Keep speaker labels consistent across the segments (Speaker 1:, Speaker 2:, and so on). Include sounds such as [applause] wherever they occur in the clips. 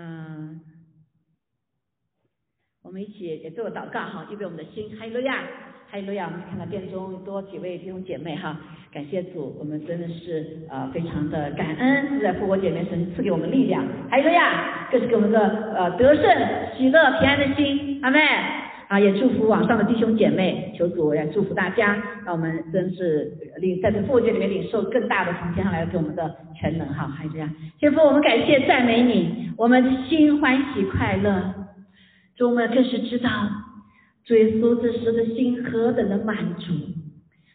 Speaker 1: 嗯，我们一起也做个祷告哈，预备我们的心，哈利路亚，哈利路亚。我们看到殿中多几位弟兄姐妹哈，感谢主，我们真的是呃非常的感恩，是在复活姐妹神赐给我们力量，哈利路亚，更是给我们的呃得胜、喜乐、平安的心，阿妹。啊，也祝福网上的弟兄姐妹，求主也祝福大家，让我们真是领在这复活节里面领受更大的从天上来给我们的全能哈，还是这样。天父，我们感谢赞美你，我们心欢喜快乐。主，我们更是知道，主耶稣这时的心何等的满足。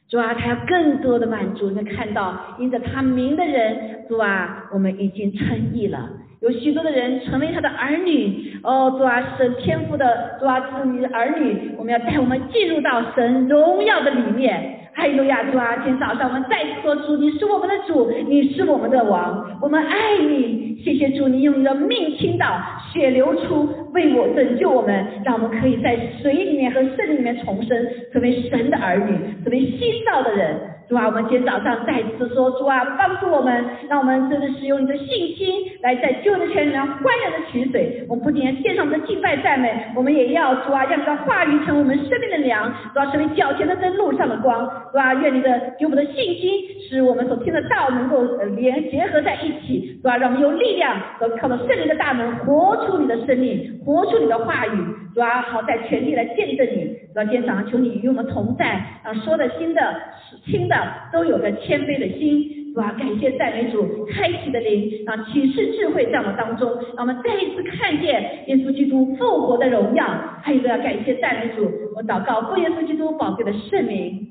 Speaker 1: 主啊，他要更多的满足。能看到因着他名的人，主啊，我们已经称义了。有许多的人成为他的儿女，哦，主啊，神天赋的主啊，是你的儿女，我们要带我们进入到神荣耀的里面。哈利路亚，主啊，今天早上我们再次说主，你是我们的主，你是我们的王，我们爱你。谢谢主，你用你的命倾倒，血流出，为我拯救我们，让我们可以在水里面和圣里面重生，成为神的儿女，成为新造的人。主啊，我们今天早上再次说，主啊，帮助我们，让我们真的使用你的信心，来在救的泉里面欢然的取水。我们不仅要献上我们的敬拜赞美，我们也要主啊，让你的话语成为我们生命的粮，主啊，成为脚前的灯，路上的光。主啊，愿你的给我们的信心，使我们所听的道能够连结合在一起，主啊，让我们有力量，和靠着圣灵的大能，活出你的生命，活出你的话语。主啊，好在全力来见证你。主啊，今天早上求你与我们同在，让说的、新的、听的都有个谦卑的心。主啊，感谢赞美主开启的灵，让启示智慧在我们当中，让我们再一次看见耶稣基督复活的荣耀。还有个要感谢赞美主，我祷告奉耶稣基督宝贵的圣名，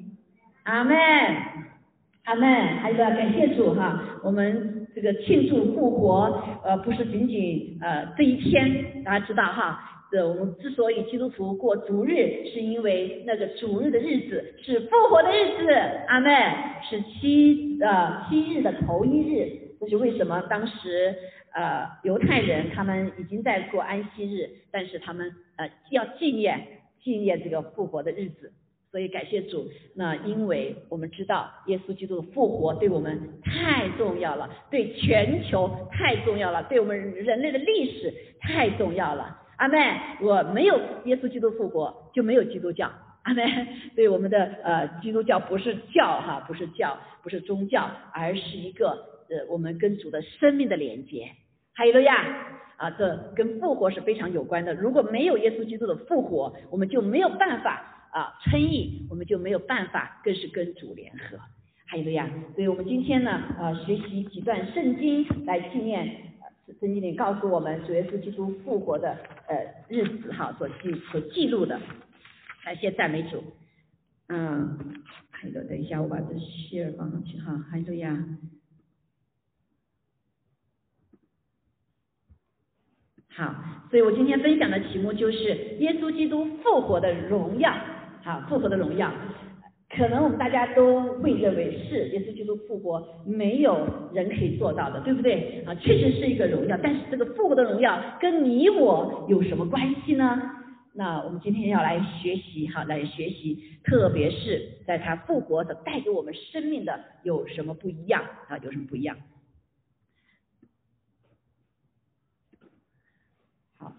Speaker 1: 阿门，阿门。还有个要感谢主哈，我们这个庆祝复活，呃，不是仅仅呃这一天，大家知道哈。是我们之所以基督徒过主日，是因为那个主日的日子是复活的日子，阿门，是七呃七日的头一日，这是为什么？当时呃犹太人他们已经在过安息日，但是他们呃要纪念纪念这个复活的日子，所以感谢主。那因为我们知道耶稣基督的复活对我们太重要了，对全球太重要了，对我们人类的历史太重要了。阿妹，我没有耶稣基督复活，就没有基督教。阿妹，对我们的呃基督教不是教哈，不是教，不是宗教，而是一个呃我们跟主的生命的连接。哈利路亚，啊，这跟复活是非常有关的。如果没有耶稣基督的复活，我们就没有办法啊称义，我们就没有办法更是跟主联合。哈利路亚，所以我们今天呢啊学习几段圣经来纪念。圣经里告诉我们主耶稣基督复活的呃日子哈，所记所记录的，感谢赞美主。嗯，还有等一下我把这希尔放上去哈，还有呀。好，所以我今天分享的题目就是耶稣基督复活的荣耀，好，复活的荣耀。可能我们大家都会认为是耶稣基督复活，没有人可以做到的，对不对？啊，确实是一个荣耀，但是这个复活的荣耀跟你我有什么关系呢？那我们今天要来学习，哈，来学习，特别是在他复活的带给我们生命的有什么不一样啊？有什么不一样？好，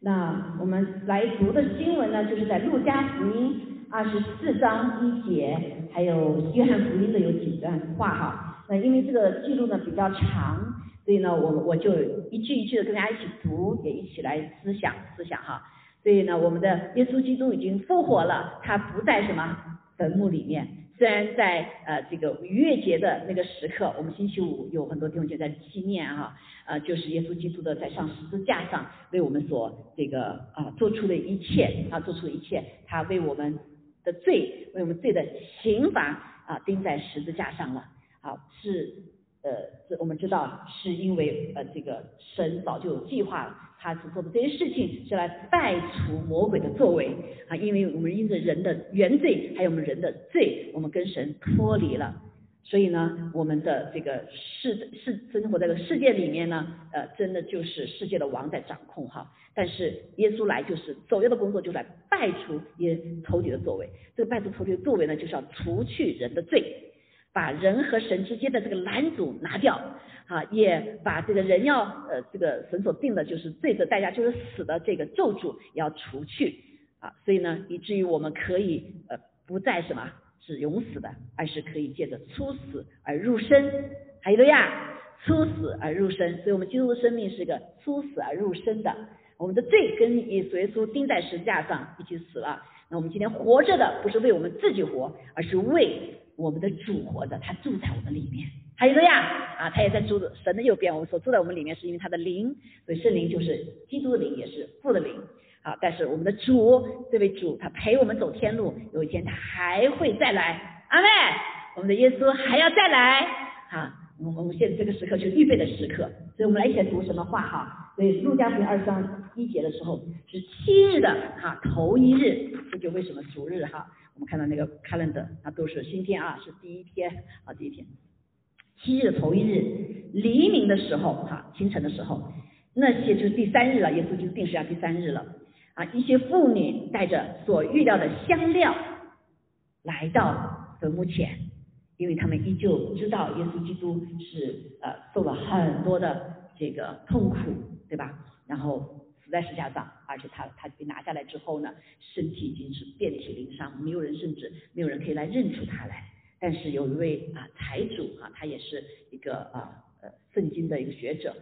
Speaker 1: 那我们来读的经文呢，就是在路加福音。二十四章一节，还有约翰福音的有几段话哈。那因为这个记录呢比较长，所以呢我我就一句一句的跟大家一起读，也一起来思想思想哈。所以呢，我们的耶稣基督已经复活了，他不在什么坟墓里面。虽然在呃这个逾越节的那个时刻，我们星期五有很多弟兄姐妹在纪念哈，呃就是耶稣基督的在上十字架上为我们所这个啊做出的一切啊做出的一切，他为我们。的罪为我们罪的刑罚啊钉在十字架上了，啊是呃是我们知道是因为呃这个神早就有计划了，他所做的这些事情是来败除魔鬼的作为啊，因为我们因着人的原罪，还有我们人的罪，我们跟神脱离了。所以呢，我们的这个世世生活在这个世界里面呢，呃，真的就是世界的王在掌控哈。但是耶稣来就是首要的工作，就是来败除耶仇敌的作为。这个败除仇敌的作为呢，就是要除去人的罪。把人和神之间的这个拦阻拿掉，啊，也把这个人要呃这个神所定的就是罪的代价就是死的这个咒诅要除去啊，所以呢，以至于我们可以呃不再什么是永死的，而是可以借着初死而入生，还有了呀，初死而入生，所以我们基督的生命是一个初死而入生的。我们的罪跟耶稣耶稣钉在十字架上一起死了。那我们今天活着的不是为我们自己活，而是为我们的主活着。他住在我们里面，还有个呀啊，他也在住神的右边。我们所住在我们里面，是因为他的灵，所以圣灵就是基督的灵，也是父的灵啊。但是我们的主这位主，他陪我们走天路，有一天他还会再来。阿妹，我们的耶稣还要再来啊。我们我们现在这个时刻就是预备的时刻，所以我们来一起来读什么话哈？所以路加福音二章一节的时候是七日的哈头一日，这就为什么主日哈？我们看到那个 calendar 它都是新天啊，是第一天啊第一天，七日的头一日黎明的时候哈清晨的时候，那些就是第三日了，耶稣就定时要第三日了啊，一些妇女带着所预料的香料来到坟墓前。因为他们依旧知道耶稣基督是呃受了很多的这个痛苦，对吧？然后死在石字架上，而且他他被拿下来之后呢，身体已经是遍体鳞伤，没有人甚至没有人可以来认出他来。但是有一位啊财主啊，他也是一个啊呃圣经的一个学者，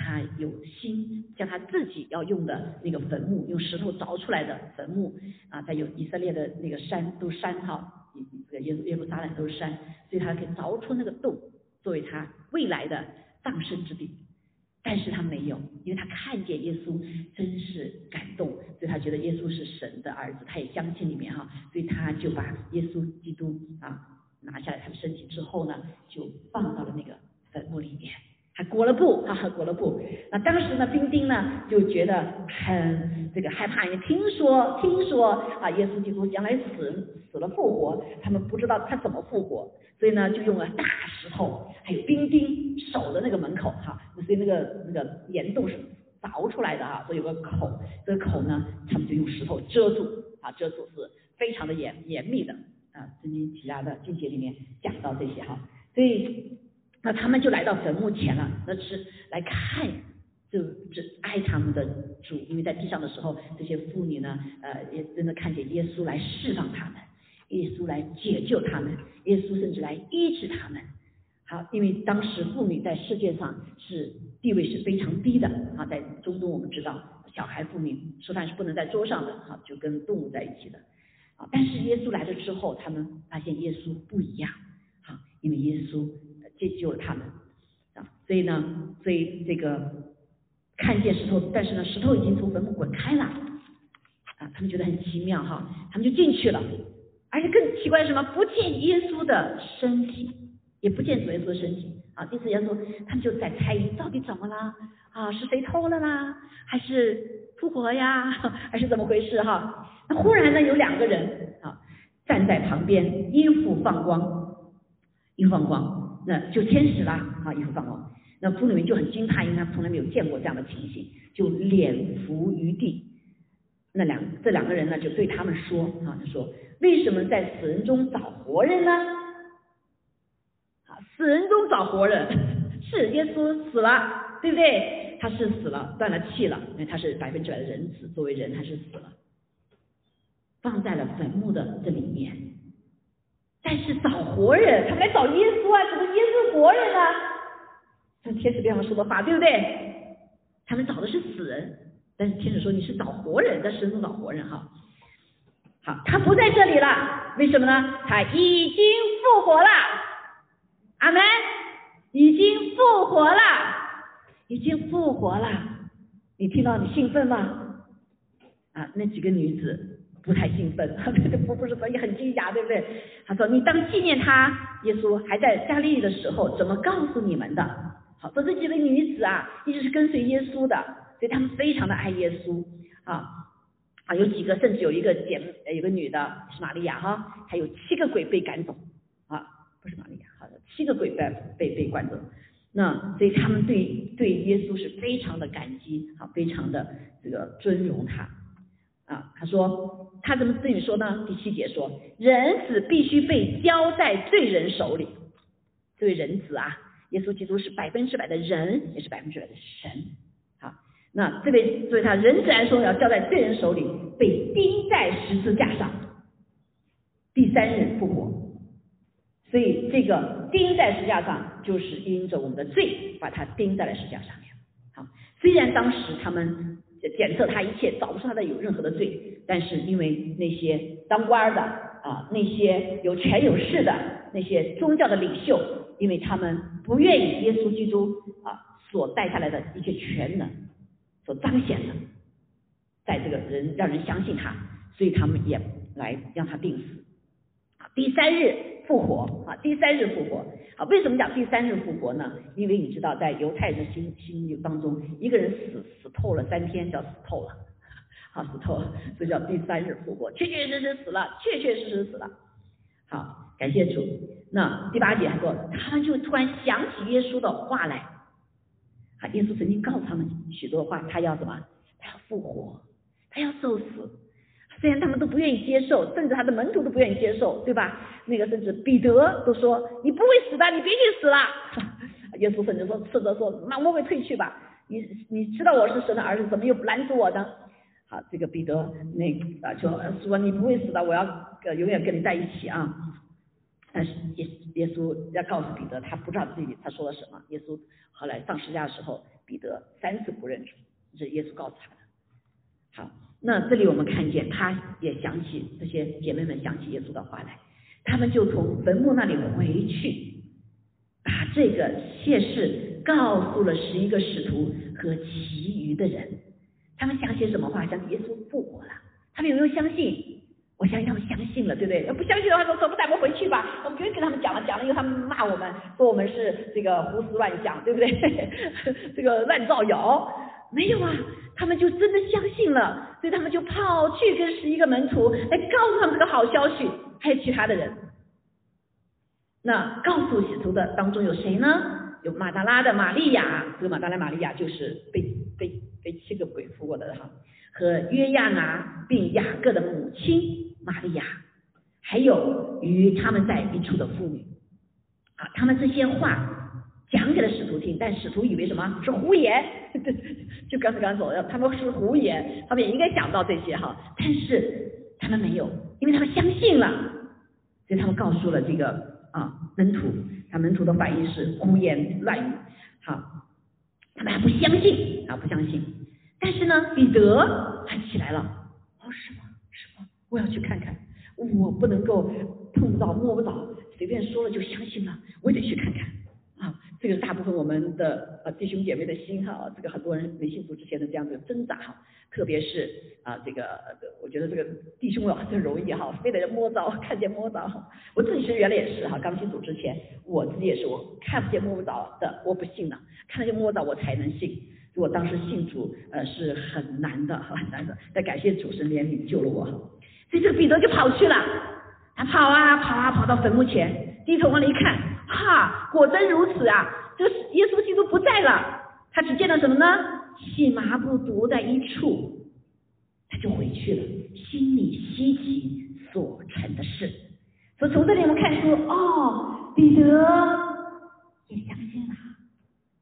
Speaker 1: 他有心将他自己要用的那个坟墓，用石头凿出来的坟墓啊，在有以色列的那个山都山哈。这个耶路耶路撒冷都是山，所以他可以凿出那个洞，作为他未来的葬身之地。但是他没有，因为他看见耶稣真是感动，所以他觉得耶稣是神的儿子，他也相信里面哈，所以他就把耶稣基督啊拿下来他的身体之后呢，就放到了那个坟墓里面。裹了布啊，裹了布。那当时呢，兵丁呢就觉得很这个害怕，也听说听说啊，耶稣基督将来死死了复活，他们不知道他怎么复活，所以呢就用了大石头，还有兵丁守的那个门口哈，所以那个那个岩洞是凿出来的哈，所以有个口，这个口呢他们就用石头遮住啊，遮住是非常的严严密的啊，圣经其他的经节里面讲到这些哈，所以。那他们就来到坟墓前了，那是来看，就这爱他们的主，因为在地上的时候，这些妇女呢，呃，也真的看见耶稣来释放他们，耶稣来解救他们，耶稣甚至来医治他们。好，因为当时妇女在世界上是地位是非常低的啊，在中东我们知道，小孩妇女吃饭是不能在桌上的，哈，就跟动物在一起的啊。但是耶稣来了之后，他们发现耶稣不一样，好，因为耶稣。解救了他们啊，所以呢，所以这个看见石头，但是呢，石头已经从坟墓滚开了啊，他们觉得很奇妙哈，他们就进去了，而且更奇怪是什么？不见耶稣的身体，也不见主耶稣的身体啊。第四耶稣，他们就在猜疑，到底怎么了啊？是谁偷了啦？还是复活呀？[laughs] 还是怎么回事哈？那忽然呢，有两个人啊站在旁边，衣服放光，衣服放光。那就天使啦，啊，衣服放光，那妇女们就很惊怕，因为他从来没有见过这样的情形，就脸伏于地。那两这两个人呢，就对他们说，啊，就说为什么在死人中找活人呢？啊，死人中找活人，是耶稣死了，对不对？他是死了，断了气了，因为他是百分之百的人子，作为人他是死了，放在了坟墓的这里面。但是找活人，他们来找耶稣啊，怎么耶稣活人呢？像天使这样说的话，对不对？他们找的是死人，但是天使说你是找活人，在神中找活人哈。好，他不在这里了，为什么呢？他已经复活了，阿门，已经复活了，已经复活了。你听到你兴奋吗？啊，那几个女子。不太兴奋，不 [laughs] 不是说也很惊讶，对不对？他说：“你当纪念他，耶稣还在加利利的时候，怎么告诉你们的？”好，说这几位女子啊，一直是跟随耶稣的，所以他们非常的爱耶稣啊啊，有几个甚至有一个姐妹，有个女的是玛利亚哈，还有七个鬼被赶走啊，不是玛利亚，好的，七个鬼被被被赶走，那所以他们对对耶稣是非常的感激啊，非常的这个尊荣他。啊，他说他怎么自己说呢？第七节说，人子必须被交在罪人手里。这位人子啊，耶稣基督是百分之百的人，也是百分之百的神。好，那这位作为他人子来说，要交在罪人手里，被钉在十字架上，第三日复活。所以这个钉在十字架上，就是因着我们的罪，把他钉在了十字架上面。好，虽然当时他们检测他一切，找不出他的有任何的罪，但是因为那些当官的啊，那些有权有势的那些宗教的领袖，因为他们不愿意耶稣基督啊所带下来的一切全能所彰显的，在这个人让人相信他，所以他们也来让他定死。第三日。复活啊，第三日复活啊，为什么讲第三日复活呢？因为你知道，在犹太人心心心当中，一个人死死透了三天叫死透了，好死透了，所以叫第三日复活，确确实实死了，确确实实死了。好，感谢主。那第八节还说，他们就突然想起耶稣的话来，啊，耶稣曾经告诉他们许多话，他要什么？他要复活，他要受死。虽然他们都不愿意接受，甚至他的门徒都不愿意接受，对吧？那个甚至彼得都说：“你不会死的，你别去死了。”耶稣甚至说：“斥责说，那我会退去吧。你你知道我是神的儿子，怎么又拦住我呢？”好，这个彼得那啊就说：“你不会死的，我要永远跟你在一起啊。”但是耶耶稣要告诉彼得，他不知道自己他说了什么。耶稣后来上十字架的时候，彼得三次不认主，是耶稣告诉他。那这里我们看见，他也想起这些姐妹们想起耶稣的话来，他们就从坟墓那里回去，把这个谢事告诉了十一个使徒和其余的人。他们想起什么话？想起耶稣复活了。他们有没有相信？我相信他们相信了，对不对？要不相信的话，说怎么带不回去吧？我们绝对跟他们讲了，讲了以后他们骂我们，说我们是这个胡思乱想，对不对？[laughs] 这个乱造谣。没有啊，他们就真的相信了，所以他们就跑去跟十一个门徒来告诉他们这个好消息，还有其他的人。那告诉使徒的当中有谁呢？有马达拉的玛利亚，这个马达拉玛利亚就是被被被七个鬼附过的哈，和约亚拿并雅各的母亲玛利亚，还有与他们在一处的妇女啊，他们这些话。讲给了使徒听，但使徒以为什么是胡言？[laughs] 就刚才刚才说的，他们是胡言，他们也应该讲到这些哈，但是他们没有，因为他们相信了，所以他们告诉了这个啊门徒，他门徒的反应是胡言乱语，好，他们还不相信啊不相信，但是呢彼得他起来了，哦是吗是吗？我要去看看，我不能够碰不到摸不到，随便说了就相信了，我得去看看。这个是大部分我们的呃弟兄姐妹的心哈，这个很多人没信主之前的这样的挣扎哈，特别是啊这个我觉得这个弟兄啊很容易哈，非得摸着看见摸着，我自己其实原来也是哈，刚信主之前我自己也是我看不见摸不着的，我不信的，看见摸着我才能信，我当时信主呃是很难的很难的，但感谢主神怜悯救了我，所以这个彼得就跑去了，他跑啊跑啊跑到坟墓前，低头往里一看。哈，果真如此啊！这耶稣基督不在了，他只见到什么呢？细麻布独在一处，他就回去了，心里希奇所成的事。所以从这里我们看出，哦，彼得也相信了，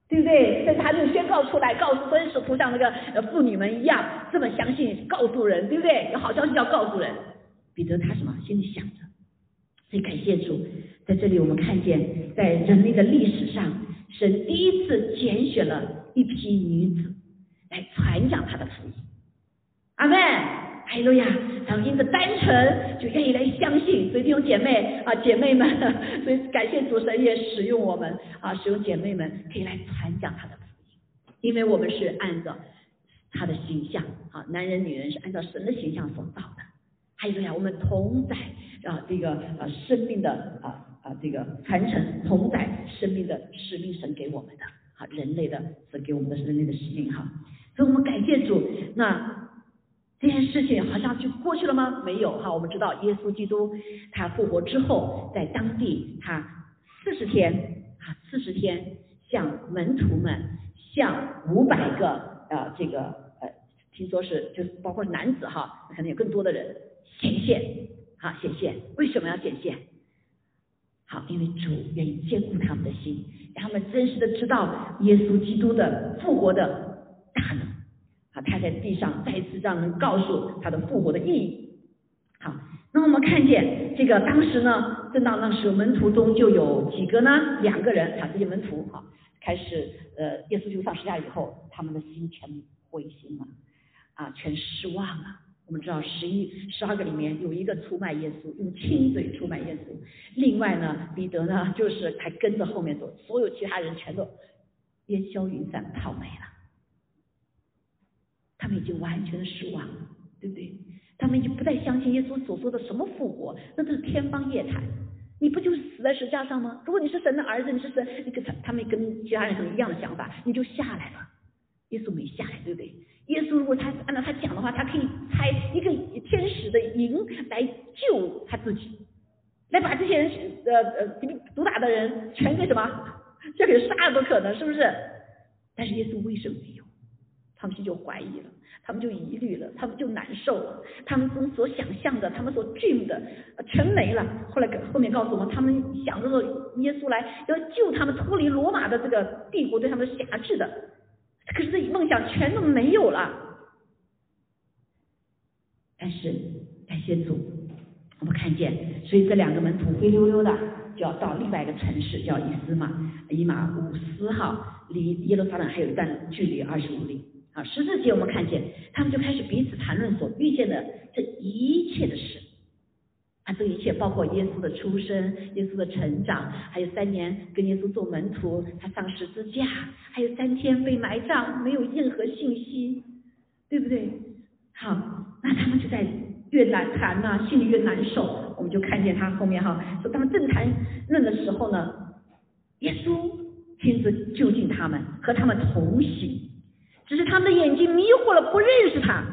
Speaker 1: 对不对？所以他就宣告出来，告诉真实图像那个妇女们一样，这么相信，告诉人，对不对？有好消息要告诉人。彼得他什么？心里想着，所以感谢主。在这里，我们看见，在人类的历史上，神第一次拣选了一批女子来传讲他的福音。阿门，哈利路亚！然后因着单纯，就愿意来相信。所以弟兄姐妹啊，姐妹们，[laughs] 所以感谢主神也使用我们啊，使用姐妹们可以来传讲他的福音，因为我们是按照他的形象啊，男人女人是按照神的形象所造的。哈利路亚，我们同在啊，这个啊生命的啊。啊，这个传承同在生命的使命，神给我们的，好人类的神给我们的人类的使命哈，所以我们感谢主。那这件事情好像就过去了吗？没有哈，我们知道耶稣基督他复活之后，在当地他四十天啊，四十天向门徒们，向五百个啊这个呃，听说是就是包括男子哈，可能有更多的人显现，好显现，为什么要显现？好，因为主愿意坚固他们的心，让他们真实的知道耶稣基督的复活的大能。好，他在地上再次让人告诉他的复活的意义。好，那我们看见这个当时呢，正当那时门徒中就有几个呢？两个人，啊，这些门徒，哈，开始呃，耶稣就上十架以后，他们的心全灰心了，啊，全失望了。我们知道十一、十二个里面有一个出卖耶稣，用亲嘴出卖耶稣。另外呢，彼得呢，就是还跟着后面走，所有其他人全都烟消云散，跑没了。他们已经完全的失望了，对不对？他们已经不再相信耶稣所说的什么复活，那都是天方夜谭。你不就是死在石架上吗？如果你是神的儿子，你是神，你跟他他们跟其他人有一样的想法，你就下来了。耶稣没下来，对不对？耶稣如果他按照他讲的话，他可以派一个天使的营来救他自己，来把这些人呃呃毒打的人全给什么，[laughs] 就给杀了都可能，是不是？但是耶稣为什么没有？他们就怀疑了，他们就疑虑了，他们就难受了，他们中所想象的，他们所 dream 的全没了。后来后面告诉我们，他们想着说耶稣来要救他们脱离罗马的这个帝国对他们辖制的。可是这梦想全都没有了，但是感谢主，我们看见，所以这两个门徒灰溜溜的就要到另外一个城市叫伊斯玛，伊马乌斯号，离耶路撒冷还有一段距离二十五里。啊，十四节我们看见，他们就开始彼此谈论所遇见的这一切的事。啊，这一切包括耶稣的出生、耶稣的成长，还有三年跟耶稣做门徒，他上十字架，还有三天被埋葬，没有任何信息，对不对？好，那他们就在越难谈呐，心里越难受。我们就看见他后面哈，说他们正谈论的时候呢，耶稣亲自就近他们，和他们同行，只是他们的眼睛迷惑了，不认识他。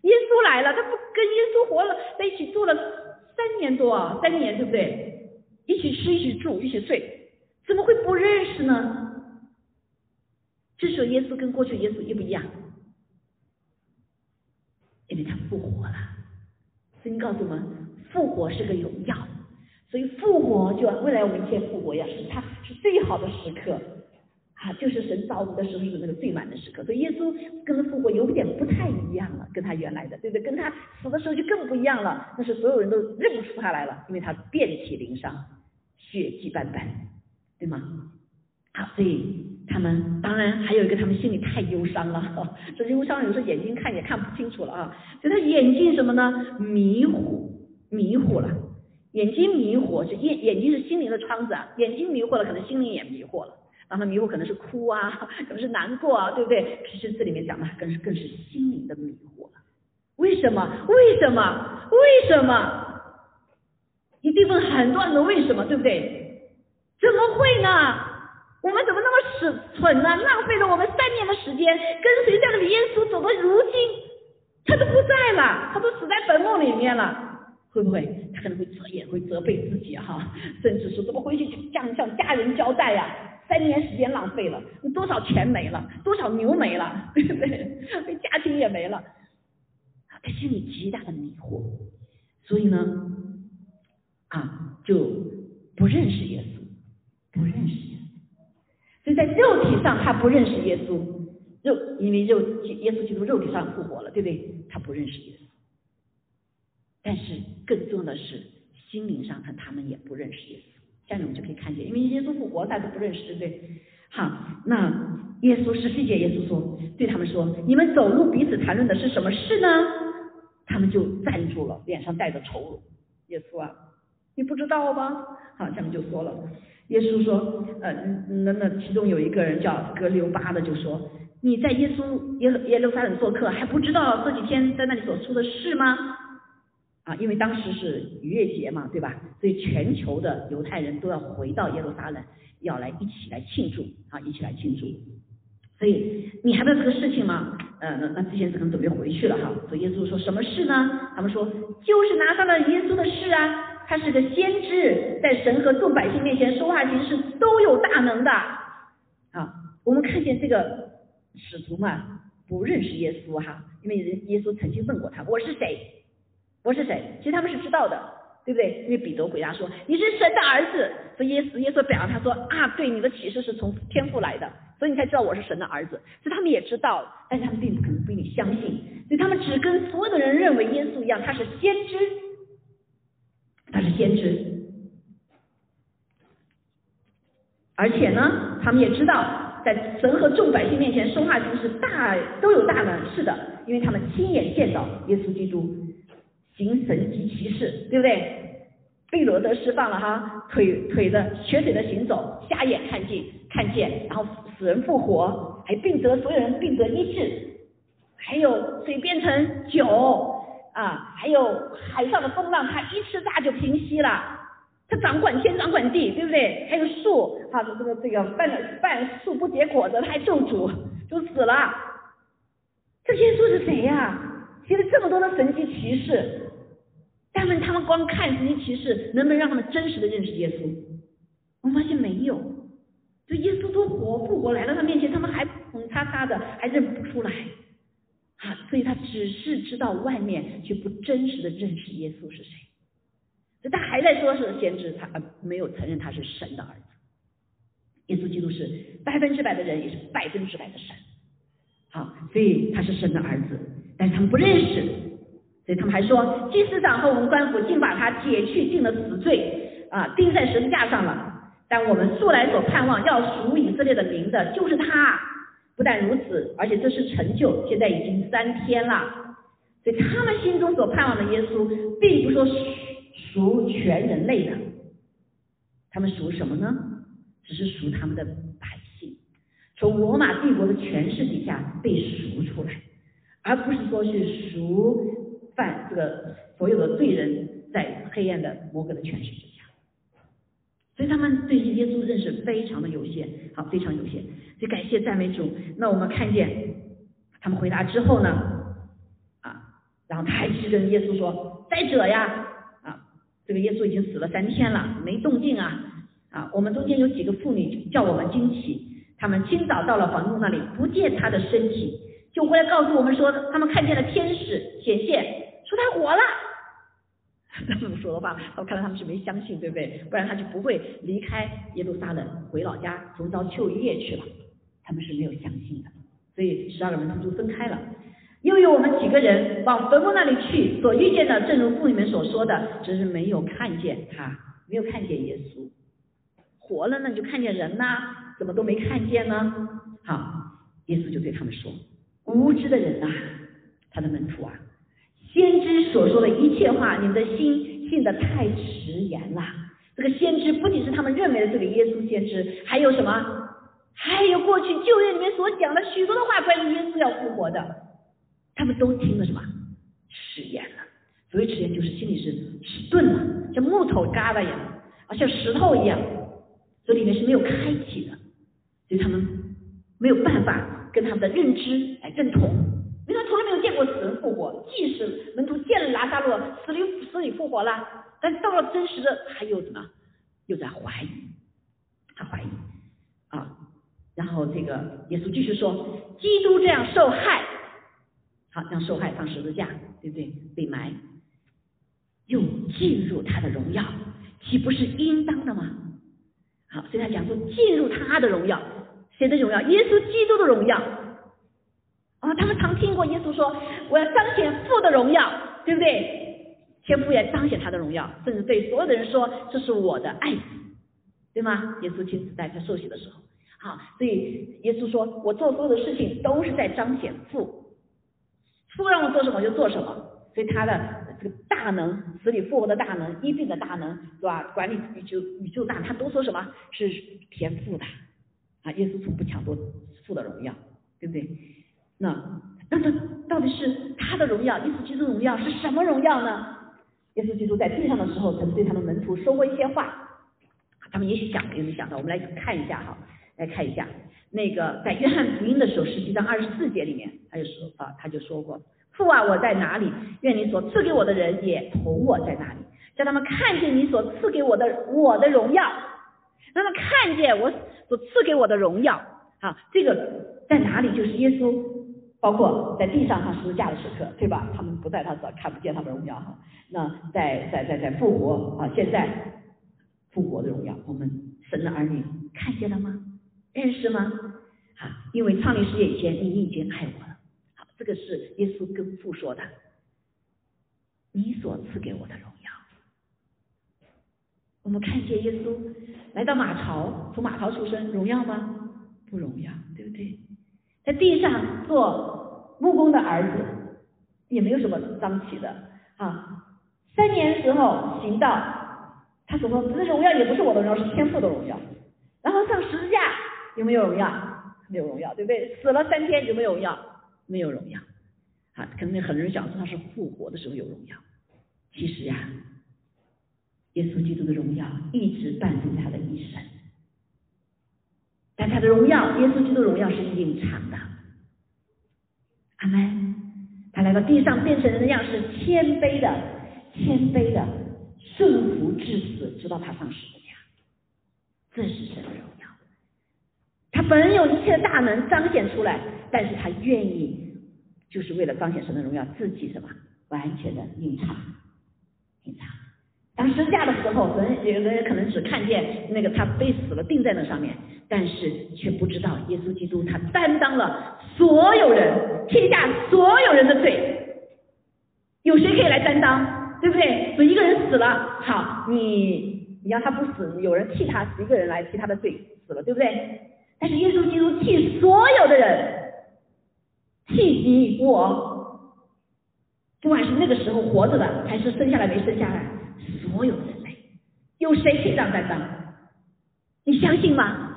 Speaker 1: 耶稣来了，他不跟耶稣活了在一起住了。三年多啊，三年对不对？一起吃，一起住，一起睡，怎么会不认识呢？这时候耶稣跟过去耶稣一不一样？因为他复活了。圣经告诉我们，复活是个荣耀，所以复活就未来我们一切复活呀，是他是最好的时刻。啊，就是神造物的时候是那个最满的时刻，所以耶稣跟复活有点不太一样了，跟他原来的，对不对？跟他死的时候就更不一样了，那是所有人都认不出他来了，因为他遍体鳞伤，血迹斑斑，对吗？好，所以他们当然还有一个，他们心里太忧伤了，这忧伤有时候眼睛看也看不清楚了啊，所以他眼睛什么呢？迷糊，迷糊了，眼睛迷惑是眼眼睛是心灵的窗子啊，眼睛迷惑了，可能心灵也迷惑了。让他迷惑可能是哭啊，可能是难过啊，对不对？其实这里面讲的更是更是心灵的迷惑了。为什么？为什么？为什么？一定问很多很多为什么，对不对？怎么会呢？我们怎么那么蠢蠢呢？浪费了我们三年的时间，跟随这样的耶稣走到如今，他都不在了，他都死在坟墓里面了，会不会？他可能会责也会责备自己哈，甚至说怎么回去向向家人交代呀？三年时间浪费了，你多少钱没了，多少牛没了，[laughs] 对不对？家庭也没了，他心里极大的迷惑，所以呢，啊，就不认识耶稣，不认识耶稣，所以在肉体上他不认识耶稣，肉因为肉耶稣基督肉体上复活了，对不对？他不认识耶稣，但是更重要的是心灵上他他们也不认识耶稣。下面我们就可以看见，因为耶稣复活，大家都不认识，对不对？好，那耶稣是世界，耶稣说，对他们说，你们走路彼此谈论的是什么事呢？他们就站住了，脸上带着愁容。耶稣啊，你不知道吧？好，下面就说了，耶稣说，呃，那那其中有一个人叫格留巴的，就说，你在耶稣耶耶路撒冷做客，还不知道这几天在那里所出的事吗？啊，因为当时是逾越节嘛，对吧？所以全球的犹太人都要回到耶路撒冷，要来一起来庆祝啊，一起来庆祝。所以你还没有这个事情吗？呃，那那这些人可能准备回去了哈。所以耶稣说什么事呢？他们说就是拿上了耶稣的事啊，他是个先知，在神和众百姓面前说话，其实是都有大能的啊。我们看见这个使徒嘛，不认识耶稣哈，因为耶稣曾经问过他，我是谁？我是谁？其实他们是知道的，对不对？因为彼得回答说你是神的儿子，所以耶稣耶稣表扬他说啊，对，你的启示是从天父来的，所以你才知道我是神的儿子。所以他们也知道，但是他们并不可能不一定相信，所以他们只跟所有的人认为耶稣一样，他是先知，他是先知，而且呢，他们也知道。在神和众百姓面前说话，就是大都有大能，是的，因为他们亲眼见到耶稣基督行神迹奇事，对不对？贝罗德释放了哈，腿腿的瘸腿的行走，瞎眼看见看见，然后死人复活，还病得所有人病得医治，还有水变成酒啊，还有海上的风浪，他一吃大就平息了。他掌管天，掌管地，对不对？还有树，啊，这个这个半半树不结果子，他还咒诅，就死了。这些树是谁呀？写了这么多的神迹奇事，但是他们光看神迹奇事，能不能让他们真实的认识耶稣？我发现没有。就耶稣都活复活来到他面前，他们还捧叉叉的，还认不出来。啊，所以他只是知道外面，却不真实的认识耶稣是谁。所以他还在说是先知，他没有承认他是神的儿子。耶稣基督是百分之百的人，也是百分之百的神。好，所以他是神的儿子，但是他们不认识，所以他们还说祭司长和我们官府竟把他解去，定了死罪啊，钉在十字架上了。但我们素来所盼望要赎以色列的名的，就是他。不但如此，而且这是成就，现在已经三天了。所以他们心中所盼望的耶稣，并不说。赎全人类的，他们赎什么呢？只是赎他们的百姓，从罗马帝国的权势底下被赎出来，而不是说是赎犯这个所有的罪人在黑暗的魔鬼的权势之下。所以他们对耶稣认识非常的有限，好，非常有限。所以感谢赞美主。那我们看见他们回答之后呢，啊，然后他还去跟耶稣说：“再者呀。”啊这个耶稣已经死了三天了，没动静啊！啊，我们中间有几个妇女叫我们惊奇，他们清早到了房东那里，不见他的身体，就回来告诉我们说，他们看见了天使显现，说他活了。[laughs] 这么说的话，我看到他们是没相信，对不对？不然他就不会离开耶路撒冷回老家逢朝秋月去了。他们是没有相信的，所以十二个门徒就分开了。又有我们几个人往坟墓那里去，所遇见的，正如父里面所说的，只是没有看见他，没有看见耶稣活了呢，就看见人呐，怎么都没看见呢？好，耶稣就对他们说：“无知的人呐，他的门徒啊，先知所说的一切话，你们的心信的太迟延了。这个先知不仅是他们认为的这个耶稣先知，还有什么？还有过去旧约里面所讲的许多的话，关于耶稣要复活的。”他们都听了什么？迟延了。所谓迟延，就是心里是迟钝了，像木头疙瘩一样，啊，像石头一样，所以里面是没有开启的，所以他们没有办法跟他们的认知来认同，门徒从来没有见过死人复活，即使门徒见了拉萨路死里死里复活了，但到了真实的，他又怎么？又在怀疑，他怀疑啊。然后这个耶稣继续说，基督这样受害。好，让受害上十字架，对不对？被埋，又进入他的荣耀，岂不是应当的吗？好，所以他讲说进入他的荣耀，谁的荣耀？耶稣基督的荣耀。啊，他们常听过耶稣说，我要彰显父的荣耀，对不对？天父也彰显他的荣耀，甚至对所有的人说，这是我的爱，对吗？耶稣亲自在他受洗的时候，好，所以耶稣说我做所有的事情都是在彰显父。父让我做什么就做什么，所以他的这个大能，死里复活的大能，医病的大能，是吧？管理宇宙宇宙大，他都说什么是天赋的啊？耶稣从不抢夺父的荣耀，对不对？那那这到底是他的荣耀？耶稣基督荣耀是什么荣耀呢？耶稣基督在地上的时候，曾对他们门徒说过一些话，他们也许想也没想到。我们来看一下哈，来看一下。那个在约翰福音的时候，十七章二十四节里面，他就说啊，他就说过，父啊，我在哪里？愿你所赐给我的人也同我在哪里，叫他们看见你所赐给我的我的荣耀，让他们看见我所赐给我的荣耀。啊，这个在哪里？就是耶稣包括在地上他十字架的时刻，对吧？他们不在他这看不见他的荣耀哈。那在在在在复活啊，现在复活的荣耀，我们神的儿女看见了吗？认识吗？啊，因为创立世界以前，你已经爱我了。好，这个是耶稣跟父说的，你所赐给我的荣耀。我们看见耶稣来到马槽，从马槽出生，荣耀吗？不荣耀，对不对？在地上做木工的儿子，也没有什么脏起的啊。三年时候行道，他所说这荣耀也不是我的荣耀，是天赋的荣耀。然后上十字架有没有荣耀？没有荣耀，对不对？死了三天有没有荣耀？没有荣耀。啊，可能很多人想说他是复活的时候有荣耀，其实呀。耶稣基督的荣耀一直伴随他的一生，但他的荣耀，耶稣基督的荣耀是隐藏的。阿门。他来到地上变成人的样式，谦卑的、谦卑的顺服至死，直到他上十字架。这是神的荣耀。他本有一切的大能彰显出来，但是他愿意，就是为了彰显神的荣耀，自己什么完全的隐藏，隐藏。当时架的时候，人有的人可能只看见那个他被死了钉在那上面，但是却不知道耶稣基督他担当了所有人天下所有人的罪。有谁可以来担当？对不对？所以一个人死了，好，你你让他不死，有人替他，一个人来替他的罪死了，对不对？但是耶稣基督替所有的人，替你我，不管是那个时候活着的，还是生下来没生下来。所有人类，有谁可以这样担当？你相信吗？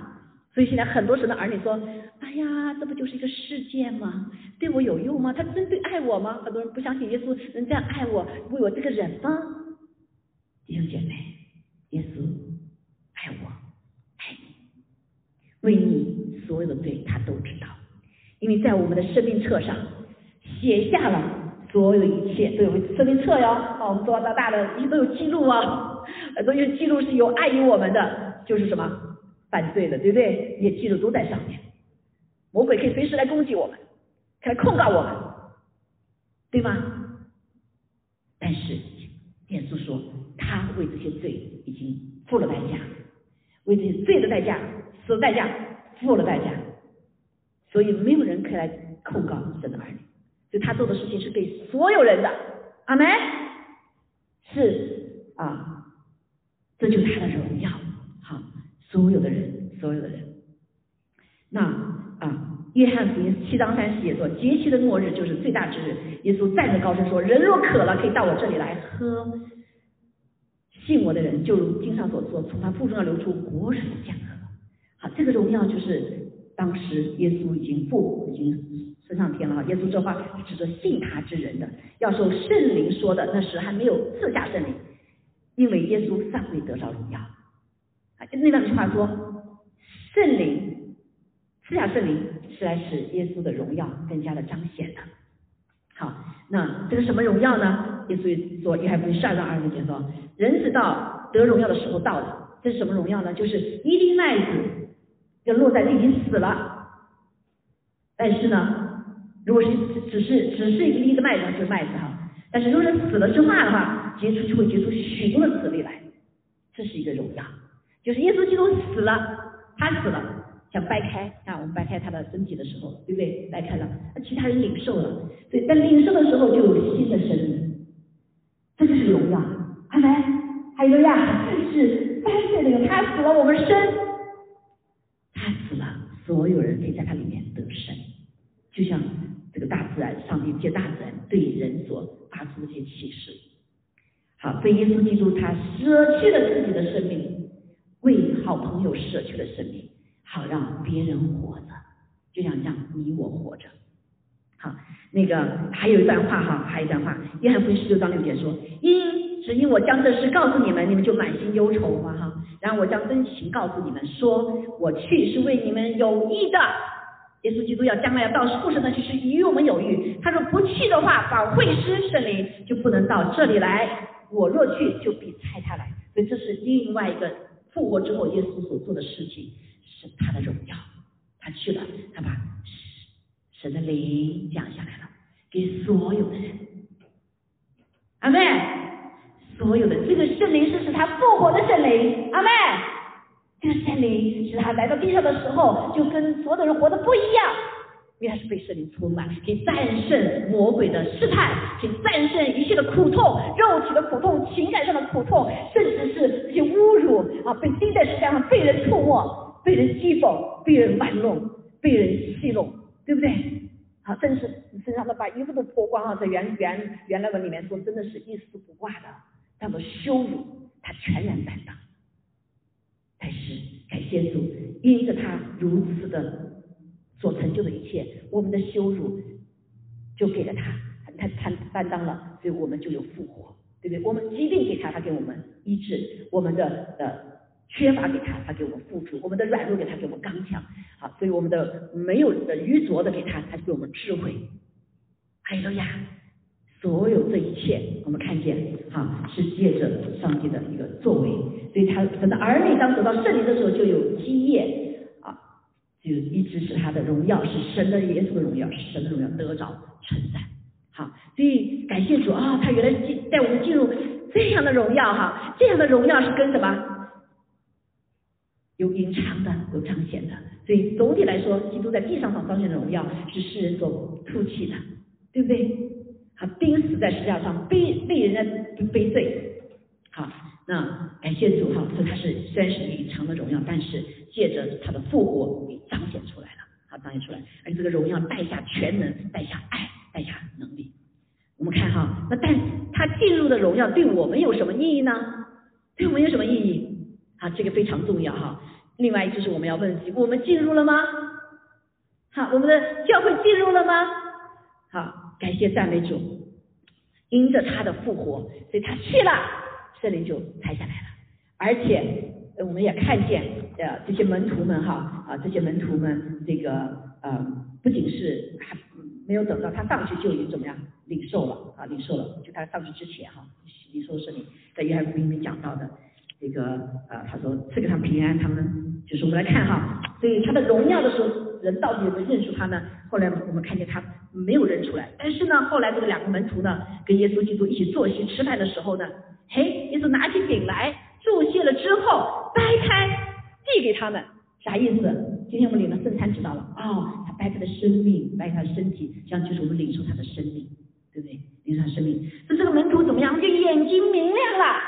Speaker 1: 所以现在很多神的儿女说：“哎呀，这不就是一个事件吗？对我有用吗？他真对爱我吗？”很多人不相信耶稣能这样爱我，为我这个人吗？弟兄姐妹，耶稣爱我，爱你，为你所有的罪他都知道，因为在我们的生命册上写下了。所有的一切都有生命册哟，啊，我们从小到大的一切都有记录啊，[laughs] 很多有记录是有爱于我们的，就是什么犯罪的，对不对？也记录都在上面，魔鬼可以随时来攻击我们，来控告我们，对吗？但是耶稣说，他为这些罪已经付了代价，为这些罪的代价，死的代价，付了代价，所以没有人可以来控告神的儿女。就他做的事情是给所有人的，阿门，是啊，这就是他的荣耀，好，所有的人，所有的人，那啊，约翰福音七章三十节说，节期的末日就是最大之日，耶稣再次高声说，人若渴了，可以到我这里来喝，信我的人，就如经上所说，从他腹中要流出活水的江河，好，这个荣耀就是当时耶稣已经复活已经。升上天了哈！耶稣这话是指着信他之人的，要受圣灵说的，那时还没有赐下圣灵，因为耶稣尚未得着荣耀。啊，那两句话说，圣灵赐下圣灵是来使耶稣的荣耀更加的彰显的。好，那这个什么荣耀呢？耶稣说，约翰福音十二章二十节说，人知道得荣耀的时候到了。这是什么荣耀呢？就是一粒麦子要落在地里死了，但是呢。如果是只是只是一粒的麦子就是麦子哈，但是如果是死了之化的话，结出就会结出许多的籽粒来，这是一个荣耀。就是耶稣基督死了，他死了，想掰开啊，我们掰开他的身体的时候，对不对？掰开了，那其他人领受了，所以在领受的时候就有新的生命，这就是荣耀。阿门。还有呀，这是三岁那个他死了，我们生，他死了，所有人可以在他里面得生，就像。大自然，上帝借大自然对人所发出的一些启示。好，所以耶稣基督他舍去了自己的生命，为好朋友舍去了生命，好让别人活着，就想让你我活着。好，那个还有一段话哈，还有一段话，约翰福音十六章六节说：因只因我将这事告诉你们，你们就满心忧愁吗？哈，然后我将真情告诉你们，说我去是为你们有益的。耶稣基督要将来要到父神那去，是与我们有余。他说不去的话，保会师圣灵就不能到这里来。我若去，就必差他来。所以这是另外一个复活之后耶稣所做的事情，是他的荣耀。他去了，他把神的灵降下来了，给所有的人。阿妹，所有的这个圣灵是使他复活的圣灵。阿妹，这个圣灵使他来到地上的时候，就跟所有的人活的不一样。因为他是被圣灵充满，可以战胜魔鬼的试探，可以战胜一切的苦痛，肉体的苦痛、情感上的苦痛，甚至是这些侮辱啊，被钉在十字架上，被人触摸，被人讥讽，被人玩弄，被人戏弄，对不对？啊，甚至身上的把衣服都脱光了，在原原原来文里面说，真的是一丝不挂的，叫做羞辱，他全然担当。开始感谢主，因着他如此的。所成就的一切，我们的羞辱就给了他，他他担当了，所以我们就有复活，对不对？我们疾病给他，他给我们医治；我们的呃缺乏给他，他给我们付出；我们的软弱给他，给我们刚强。好，所以我们的没有的愚拙的给他，他给我们智慧。还有呀，所有这一切，我们看见，哈，是借着上帝的一个作为，所以他他的儿女当得到圣灵的时候，就有基业啊。就一直是他的荣耀，是神的耶稣的荣耀，是神的荣耀得着存在。好，所以感谢主啊，他原来进带我们进入这样的荣耀哈，这样的荣耀是跟什么？有隐藏的，有彰显的。所以总体来说，基督在地上所彰显的荣耀是世人所唾弃的，对不对？他，钉死在十字架上，被被人家背罪。好，那感谢主哈，所以他是虽然是隐藏的荣耀，但是借着他的复活给。彰显出来了，好彰显出来，而这个荣耀带下全能，带下爱，带下能力。我们看哈，那但他进入的荣耀对我们有什么意义呢？对我们有什么意义？啊，这个非常重要哈。另外就是我们要问自己，我们进入了吗？好，我们的教会进入了吗？感谢赞美主，因着他的复活，所以他去了，圣灵就拆下来了，而且。我们也看见，呃，这些门徒们哈，啊，这些门徒们，这个呃，不仅是还没有等到他上去就已经怎么样领受了啊，领受了，就他上去之前哈，领受是你在约翰福音里面讲到的，这个呃，他说赐给他们平安，他们就是我们来看哈，所以他的荣耀的时候，人到底有没有认出他呢？后来我们看见他没有认出来，但是呢，后来这个两个门徒呢，跟耶稣基督一起坐席吃饭的时候呢，嘿，耶稣拿起饼来。注谢了之后，掰开递给他们，啥意思？今天我们领了圣餐，知道了哦。他掰开的生命，掰开身体，这样就是我们领受他的生命，对不对？领受他生命，那这个门徒怎么样？就眼睛明亮了。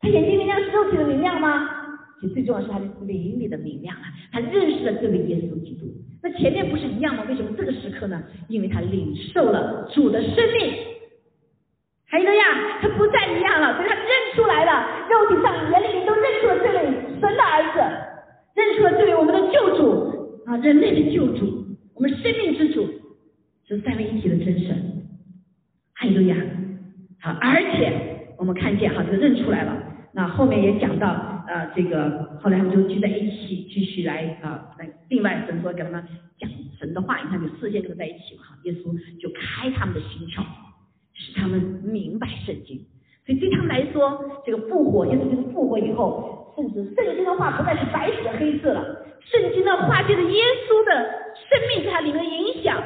Speaker 1: 他眼睛明亮是肉体的明亮吗？其实最重要是他的灵里的明亮啊。他认识了这位耶稣基督。那前面不是一样吗？为什么这个时刻呢？因为他领受了主的生命。还有呀，他不再一样了，所以他认出来了，肉体上、眼里都认出了这位神的儿子，认出了这位我们的救主啊，人类的救主，我们生命之主，是三位一体的真神。还有呀，好，而且我们看见哈，这个认出来了，那后面也讲到啊，这个后来他们就聚在一起，继续来啊，来另外神说给他们讲神的话，你看就事先跟他在一起嘛，哈，耶稣就开他们的。心窍。使他们明白圣经，所以对他们来说，这个复活，耶稣就是复活以后，甚至圣经的。话不再是白纸黑字了，圣经的。话借着耶稣的。生命在它里面的。影响，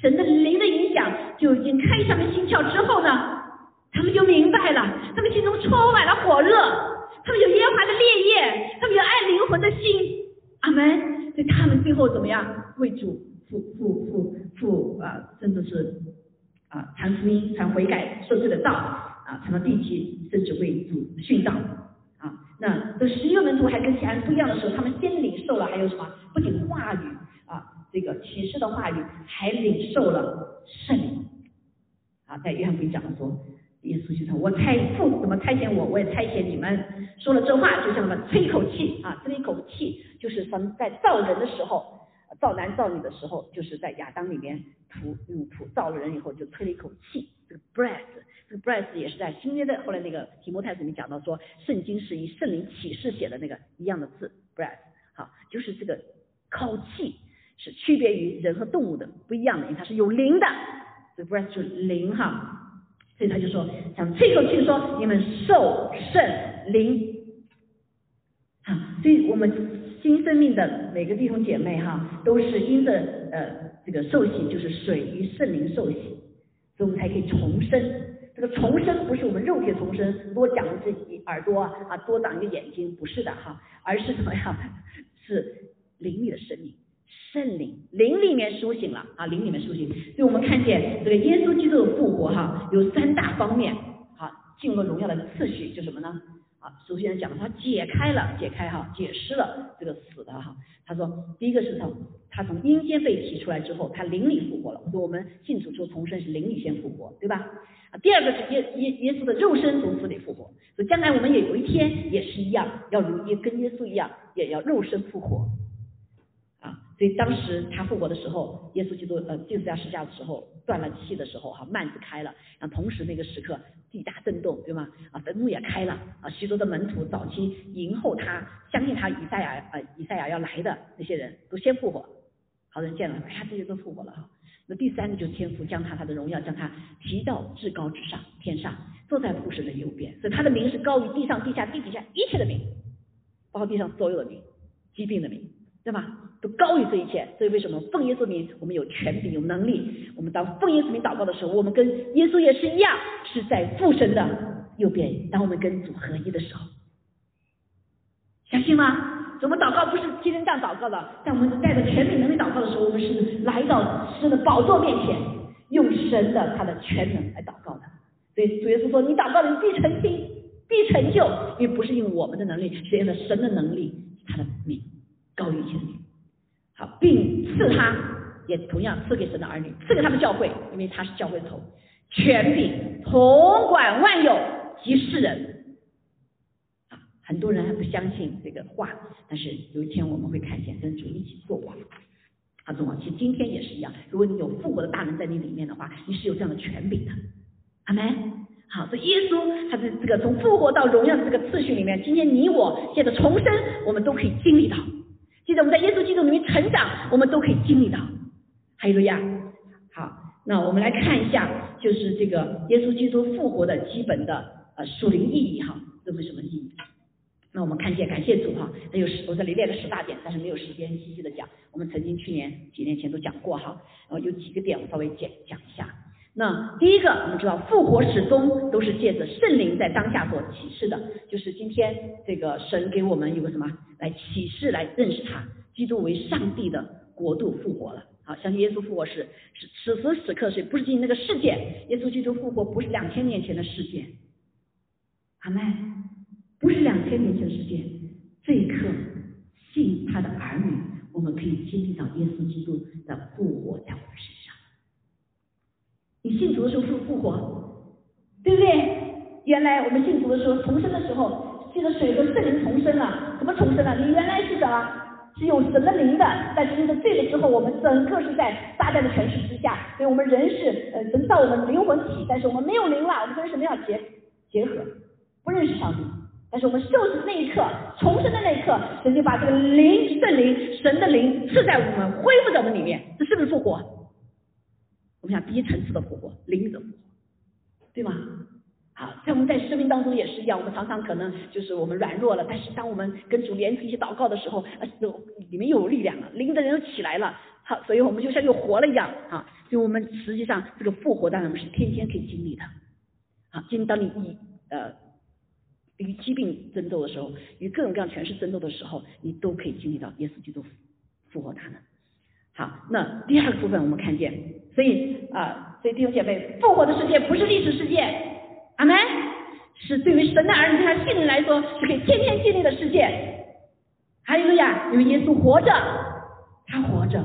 Speaker 1: 神的。灵的。影响，就已经开他们心窍之后呢，他们就明白了，他们心中充满了火热，他们有耶和华的烈焰，他们有爱灵魂的心，阿门。所以他们最后怎么样？为主复复复复啊，甚至是。啊，传福音、传悔改、受罪的道啊，成了地级，甚至为主殉道啊。那这十一个门徒还跟其他人不一样的时候，他们先领受了还有什么？不仅话语啊，这个启示的话语，还领受了圣灵啊。在约翰福音讲的说，耶稣就说：“我差父怎么差遣我，我也差遣你们。”说了这话，就像什么吹一口气啊，这一口气就是神在造人的时候。造男造女的时候，就是在亚当里面吐用吐造了人以后，就吹了一口气，这个 breath，这个 breath 也是在新约的后来那个提摩太里面讲到说，圣经是以圣灵启示写的那个一样的字 breath，好，就是这个口气是区别于人和动物的不一样的，因为它是有灵的，这 breath 就是灵哈，所以他就说想吹口气说你们受圣灵，啊，所以我们。新生命的每个弟兄姐妹哈，都是因着呃这个受洗，就是水与圣灵受洗，所以我们才可以重生。这个重生不是我们肉体重生，多长一只耳朵啊，多长一个眼睛，不是的哈，而是怎么样？[laughs] 是灵里的生命，圣灵灵里面苏醒了啊，灵里面苏醒。所以我们看见这个耶稣基督的复活哈，有三大方面，好进入荣耀的次序就什么呢？啊，首先讲他解开了，解开哈，解释了这个死的哈。他说，第一个是从他从阴间被提出来之后，他灵里复活了。说我们信主说重生是灵里先复活，对吧？啊，第二个是耶耶耶稣的肉身从死里复活，所以将来我们也有一天也是一样，要如耶跟耶稣一样，也要肉身复活。啊所以当时他复活的时候，耶稣基督呃钉死在十字架的时候断了气的时候哈，幔子开了，然后同时那个时刻地大震动，对吗？啊，坟墓也开了啊，许多的门徒早期迎候他，相信他以赛亚呃以赛亚要来的那些人都先复活，好人见了，哎呀这些都复活了哈。那第三个就是天父将他他的荣耀将他提到至高之上天上，坐在父神的右边，所以他的名是高于地上地下地底下一切的名，包括地上所有的名，疾病的名。对吧？都高于这一切，所以为什么奉耶稣名，我们有权柄、有能力？我们当奉耶稣名祷告的时候，我们跟耶稣也是一样，是在父神的右边。当我们跟主合一的时候，相信吗？我们祷告不是天天这样祷告的，在我们带着权柄能力祷告的时候，我们是来到神的宝座面前，用神的他的全能来祷告的。所以主耶稣说：“你祷告的必成听，必成就，因为不是用我们的能力，是用的神的能力，他的名。”高于天命，好，并赐他，也同样赐给神的儿女，赐给他们教会，因为他是教会的头，权柄统管万有及世人。啊，很多人还不相信这个话，但是有一天我们会看见跟主一起做王。啊，做王，其实今天也是一样，如果你有复活的大能在你里面的话，你是有这样的权柄的。阿门。好，所以耶稣他的这个从复活到荣耀的这个次序里面，今天你我现在重生，我们都可以经历到。记得我们在耶稣基督里面成长，我们都可以经历到。还有个呀，好，那我们来看一下，就是这个耶稣基督复活的基本的呃属灵意义哈，这为什么意义？那我们看见，感谢主哈，那有十我这里列了十大点，但是没有时间细细的讲。我们曾经去年几年前都讲过哈，然后有几个点我稍微讲讲一下。那第一个，我们知道复活始终都是借着圣灵在当下所启示的，就是今天这个神给我们有个什么来启示来认识他，基督为上帝的国度复活了。好，相信耶稣复活是是此时此刻是不是进行那个事件？耶稣基督复活不是两千年前的事件，阿妹，不是两千年前的事件，这一刻信他的儿女，我们可以经历到耶稣基督的复活在我们身上。你信主的时候是不是复活，对不对？原来我们信主的时候重生的时候，借着水和圣灵重生了。怎么重生了？你原来是什么？是有神的灵的，但是因为罪了之后，我们整个是在撒旦的权势之下，所以我们人是呃神造我们灵魂体，但是我们没有灵了，我们跟什么要结结合？不认识上帝。但是我们受死那一刻，重生的那一刻，神就把这个灵圣灵神的灵赐在我们，恢复在我们里面，这是不是复活？我们讲低层次的复活，灵的复活，对吗？好，在我们在生命当中也是一样，我们常常可能就是我们软弱了，但是当我们跟主连一起祷告的时候，呃，里面又有力量了，灵的人又起来了，好，所以我们就像又活了一样啊。所以我们实际上这个复活当然我们是天天可以经历的。好，今天当你与呃与疾病争斗的时候，与各种各样权势争斗的时候，你都可以经历到耶稣基督复活他们。好，那第二个部分我们看见，所以啊，所以弟兄姐妹，复活的世界不是历史世界，阿门，是对于神的儿女他信灵来说是可以天天经历的世界。还有呀，因为耶稣活着，他活着，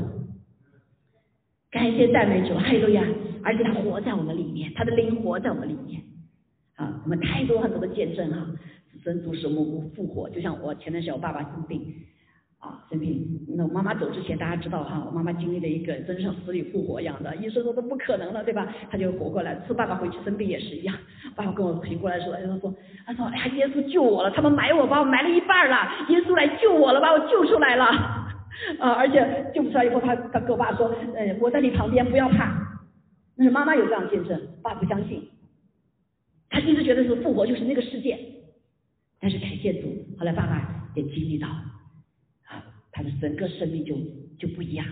Speaker 1: 感谢赞美主，还有呀，而且他活在我们里面，他的灵活在我们里面。啊，我们太多很多的见证哈，神主使我们复活，就像我前段时间我爸爸生病。啊，生病，那我妈妈走之前，大家知道哈，我妈妈经历了一个真像死里复活一样的，医生说都不可能了，对吧？她就活过来。次爸爸回去生病也是一样，爸爸跟我醒过来说，他说，他说，哎呀，耶稣救我了，他们埋我，把我埋了一半了，耶稣来救我了，把我救出来了。啊，而且救不出来以后，他他跟我爸说，呃，我在你旁边，不要怕。那是妈妈有这样见证，爸不相信，他一直觉得是复活就是那个世界，但是感谢主，后来爸爸也经历到。他的整个生命就就不一样。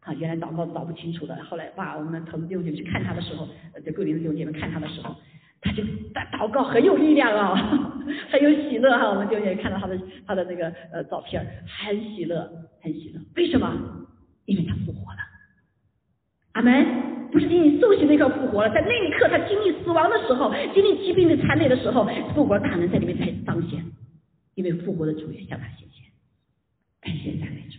Speaker 1: 啊，原来祷告搞不清楚的，后来哇，我们同弟兄姐妹去看他的时候，在桂林的弟兄姐妹看他的时候，他就祷祷告很有力量啊，[laughs] 很有喜乐哈。我们弟兄姐妹看到他的他的那个呃照片，很喜乐，很喜乐。为什么？因为他复活了。阿门。不是因为受洗那刻复活了，在那一刻他经历死亡的时候，经历疾病的残累的时候，复活大能在里面才彰显。因为复活的主也向他显现，感谢赞美主。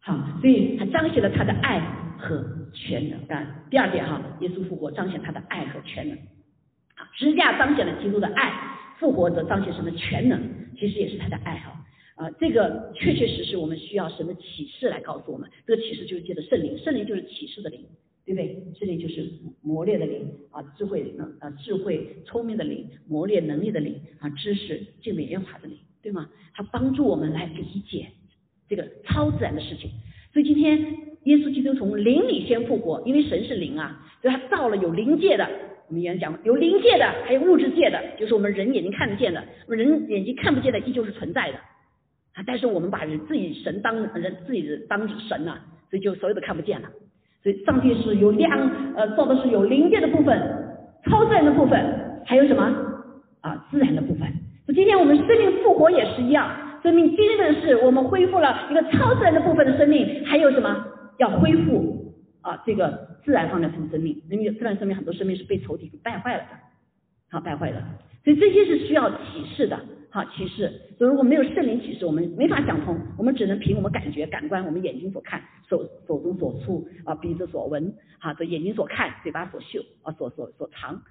Speaker 1: 好，所以他彰显了他的爱和全能。啊，第二点哈，耶稣复活彰显他的爱和全能。啊，支架彰显了基督的爱，复活则彰显什么全能？其实也是他的爱哈。啊，这个确确实实我们需要神的启示来告诉我们。这个启示就是借着圣灵，圣灵就是启示的灵，对不对？圣灵就是磨练的灵啊，智慧能啊，智慧聪明的灵，磨练能力的灵啊，知识敬美耶华的灵，对吗？他帮助我们来理解。这个超自然的事情，所以今天耶稣基督从灵里先复活，因为神是灵啊，所以他造了有灵界的。我们原来讲有灵界的，还有物质界的，就是我们人眼睛看得见的，我们人眼睛看不见的依旧是存在的啊。但是我们把人自己神当人自己当神了，所以就所有的看不见了。所以上帝是有两呃造的是有灵界的部分，超自然的部分，还有什么啊自然的部分。所以今天我们生命复活也是一样。生命经历的是我们恢复了一个超自然的部分的生命，还有什么要恢复啊？这个自然方面的生命，因为自然生命很多生命是被仇敌给败坏了的，好败坏了。所以这些是需要启示的，好启示。所以如果没有圣灵启示，我们没法想通，我们只能凭我们感觉、感官，我们眼睛所看、手手中所触啊、鼻子所闻，好的眼睛所看、嘴巴所嗅啊、所所所尝，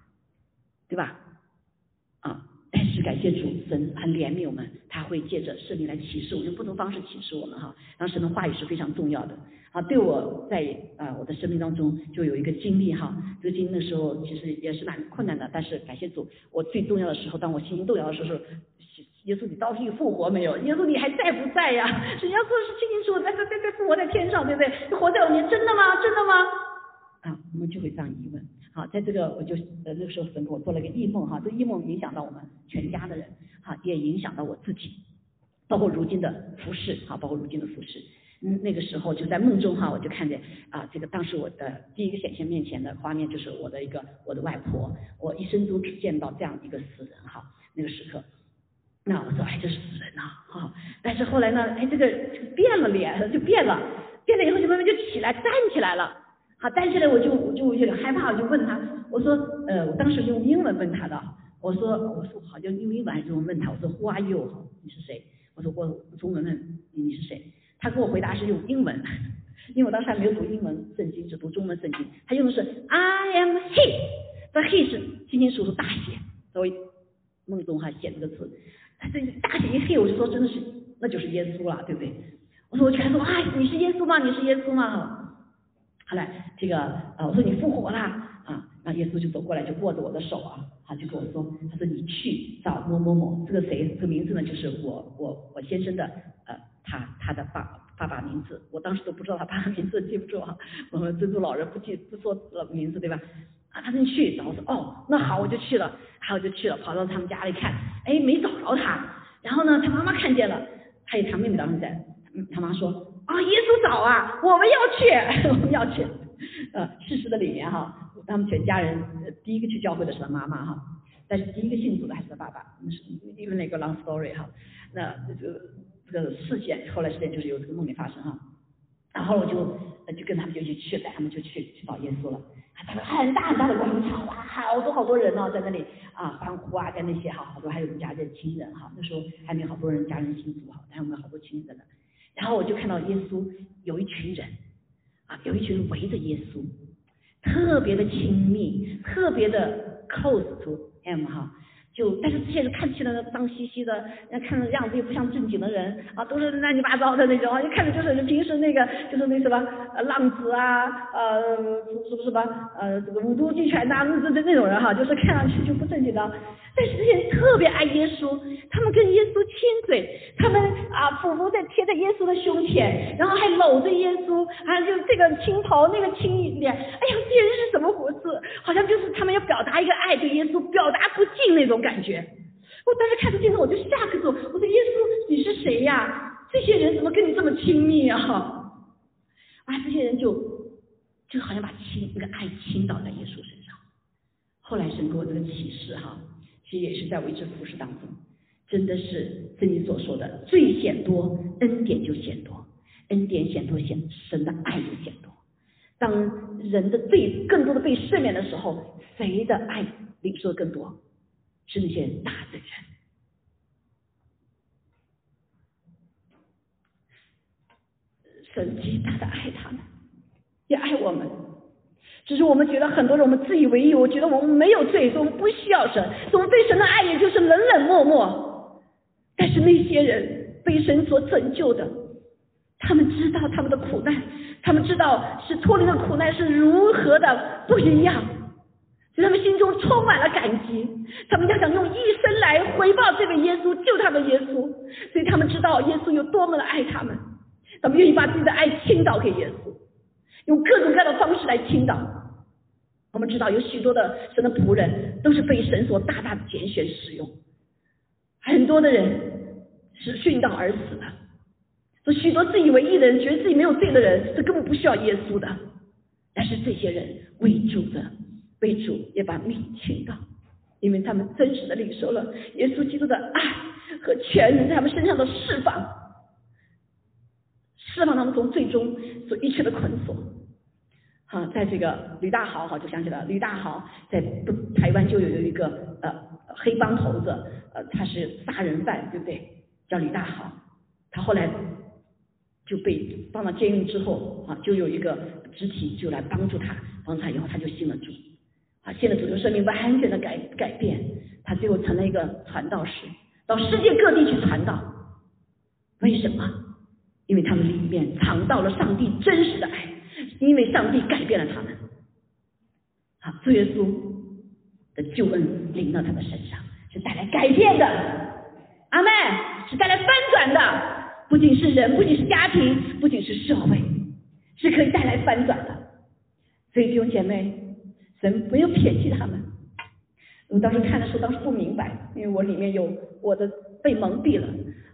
Speaker 1: 对吧？啊。感谢主，神很怜悯我们，他会借着圣灵来启示我们，用不同方式启示我们哈。当时的话语是非常重要的啊。对我在啊我的生命当中就有一个经历哈，这个经历的时候其实也是蛮困难的。但是感谢主，我最重要的时候，当我心情动摇的时候，耶稣你到底复活没有？耶稣你还在不在呀？神要做的是清清楚楚，在在在在复活在天上，对不对？活在我面，真的吗？真的吗？啊，我们就会这样疑问。啊，在这个我就呃那个时候神给我做了一个异梦哈，这异梦影响到我们全家的人，哈，也影响到我自己，包括如今的服饰，哈，包括如今的服饰。嗯，那个时候就在梦中哈，我就看见啊，这个当时我的第一个显现面前的画面就是我的一个我的外婆，我一生中只见到这样一个死人哈，那个时刻，那我说哎这是死人呐，哈，但是后来呢，哎这个变了脸就变了，变了以后就慢慢就起来站起来了。好，站起来我就我就有点害怕，我就问他，我说，呃，我当时用英文问他的，我说，我说好像用英文还是用问他，我说 Who are you？你是谁？我说我中文问你你是谁？他给我回答是用英文，因为我当时还没有读英文圣经，只读中文圣经。他用的是 I am he，这 he 是清清楚楚大写，所以梦中哈写这个字，他这大写一 he，我就说真的是那就是耶稣了，对不对？我说我全说啊，你是耶稣吗？你是耶稣吗？后来这个呃，我说你复活了啊，那耶稣就走过来，就握着我的手啊，他就跟我说，他说你去找某某某，这个谁，这个名字呢，就是我我我先生的呃，他他的爸爸爸名字，我当时都不知道他爸爸名字，记不住啊，我们尊重老人不记不说名字对吧？啊，他说你去，然后我说哦，那好，我就去了，然后我就去了，跑到他们家里看，哎，没找着他，然后呢，他妈妈看见了，还有他妹妹当时在，他妈说。啊，耶稣早啊，我们要去，[laughs] 我们要去。呃，事实的里面哈，他们全家人第一个去教会的是他妈妈哈，但是第一个信主的还是他爸爸，那是因为那个 long story 哈。那这个这个事件后来事件就是有这个梦里发生哈，然后我就就跟他们就一起去，带他们就去去找耶稣了。他们很大很大的广场哇，好多好多人哦，在那里啊欢呼啊，在那些哈，好多还有我们家的亲人哈，那时候还没好多人家人信主哈，还有我们好多亲人呢。然后我就看到耶稣有一群人啊，有一群人围着耶稣，特别的亲密，特别的 close to him 哈。就但是这些人看起来呢脏兮兮的，那看着样子又不像正经的人啊，都是乱七八糟的那种啊，一看着就是平时那个就是那什么浪子啊，呃什么什么呃这个五毒俱全呐，那那那种人哈，就是看上去就不正经的。但是这些人特别爱耶稣，他们跟耶稣亲嘴，他们啊俯伏在贴在耶稣的胸前，然后还搂着耶稣，啊就这个亲头那个亲脸，哎呀这些人是什么回事？好像就是表达一个爱对耶稣表达不尽那种感觉。我当时看着镜头我就吓个住，我说耶稣你是谁呀？这些人怎么跟你这么亲密啊？啊，这些人就就好像把倾那个爱倾倒在耶稣身上。后来神给我这个启示哈，其实也是在我一直服侍当中，真的是正你所说的，罪显多，恩典就显多，恩典显多显神的爱就显多。当人的罪更多的被赦免的时候，谁的爱领受更多？是那些大的人。神极大的爱他们，也爱我们。只是我们觉得很多人我们自以为意，我觉得我们没有罪，我们不需要神，我们对神的爱也就是冷冷漠漠。但是那些人被神所拯救的，他们知道他们的苦难。他们知道是脱离的苦难是如何的不一样，所以他们心中充满了感激。他们要想用一生来回报这位耶稣，救他们耶稣。所以他们知道耶稣有多么的爱他们，他们愿意把自己的爱倾倒给耶稣，用各种各样的方式来倾倒。我们知道有许多的神的仆人都是被神所大大的拣选使用，很多的人是殉道而死的。许多自以为义的人，觉得自己没有罪的人，是根本不需要耶稣的。但是这些人为主的，为主也把命倾倒，因为他们真实的领受了耶稣基督的爱和全能在他们身上的释放，释放他们从最终所一切的捆锁。好，在这个吕大豪哈就想起了吕大豪在台湾就有有一个呃黑帮头子，呃他是杀人犯，对不对？叫吕大豪，他后来。就被放到监狱之后啊，就有一个肢体就来帮助他，帮他以后他就信了主，啊，信了主就生命完全的改改变，他最后成了一个传道士，到世界各地去传道。为什么？因为他们里面尝到了上帝真实的爱，因为上帝改变了他们。啊，主耶稣的救恩临到他的身上，是带来改变的。阿妹是带来翻转的。不仅是人，不仅是家庭，不仅是社会，是可以带来翻转的。所以弟兄姐妹，神没有撇弃他们。我当时看的时候，当时不明白，因为我里面有我的被蒙蔽了，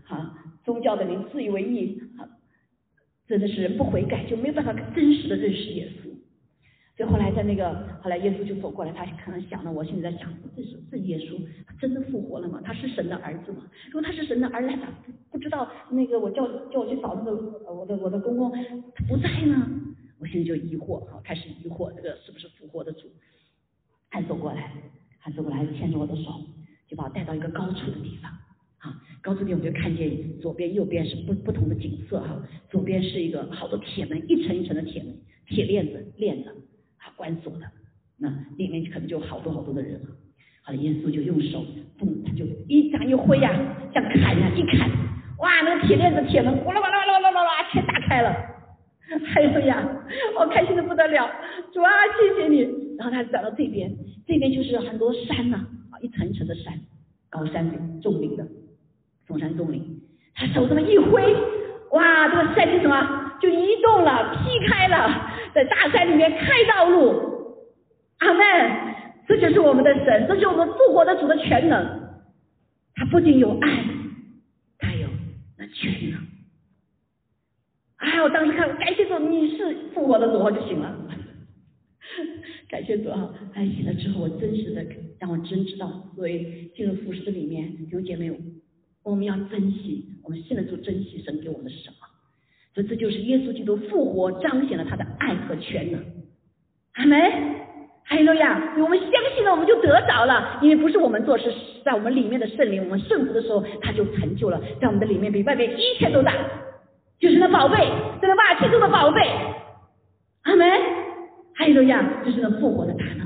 Speaker 1: 啊，宗教的灵自以为意，啊，真的是人不悔改就没有办法真实的认识耶稣。所以后来在那个后来耶稣就走过来，他可能想了，我现在在想，这是这耶稣，他真的复活了吗？他是神的儿子吗？如果他是神的儿子，他咋不不知道那个我叫叫我去找那个我的我的公公他不在呢？我心里就疑惑，好开始疑惑这个是不是复活的主？他走过来，他走过来牵着我的手，就把我带到一个高处的地方，啊，高处地我就看见左边右边是不不同的景色哈，左边是一个好多铁门，一层一层的铁门，铁链子链子子。关锁的，那里面可能就好多好多的人了。好了，耶稣就用手，嘣，他就一掌一挥呀，像砍呀，一砍，哇，那个铁链子、铁门，哗啦哗啦哗啦哗啦，全打开了。[laughs] 哎呦呀，我开心的不得了，主啊，谢谢你。然后他转到这边，这边就是很多山呐，啊，一层一层的山，高山重林的，崇山重林。他手这么一挥，哇，这个山就什么，就移动了，劈开了。在大山里面开道路，阿门！这就是我们的神，这是我们复活的主的全能。他不仅有爱，他有那全能。哎，我当时看，感谢主，你是复活的主，我就行了。[laughs] 感谢主啊！哎，醒了之后，我真实的让我真知道，所以进入服饰里面，弟兄姐妹，我们要珍惜，我们信了主，珍惜神给我们的什么？所以这就是耶稣基督复活彰显了他的爱和全能，阿门，哈利路亚！我们相信了，我们就得着了，因为不是我们做，是在我们里面的圣灵，我们圣服的时候，他就成就了，在我们的里面比外面一切都大，就是那宝贝，在那瓦器中的宝贝，阿门，哈利路亚！就是那复活的大能，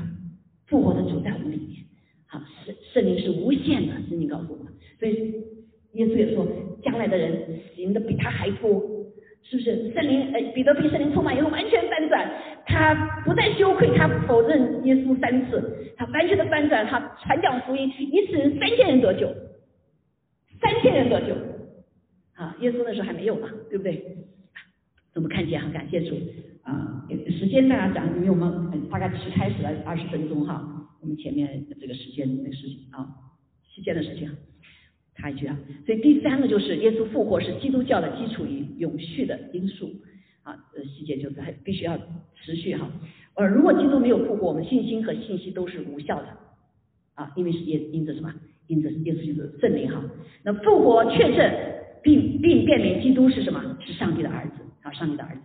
Speaker 1: 复活的主在我们里面，好，圣圣灵是无限的，圣经告诉我们，所以耶稣也说，将来的人行的比他还多。是不是圣灵？呃，彼得被圣灵充满以后完全翻转，他不再羞愧，他否认耶稣三次，他完全的翻转，他传讲福音，一次人三千人得救，三千人得救，啊，耶稣那时候还没有嘛，对不对？怎么看见哈，感谢主啊，时间大家讲，因为我们大概只是开始了二十分钟哈，我们前面这个时间那个事情啊，期间的事情。插一句啊。所以第三个就是耶稣复活是基督教的基础与永续的因素啊，呃，细节就是还必须要持续哈。呃，如果基督没有复活，我们信心和信息都是无效的啊，因为是耶因着什么？因着耶稣就是圣灵哈。那复活确证并并辨明基督是什么？是上帝的儿子啊，上帝的儿子。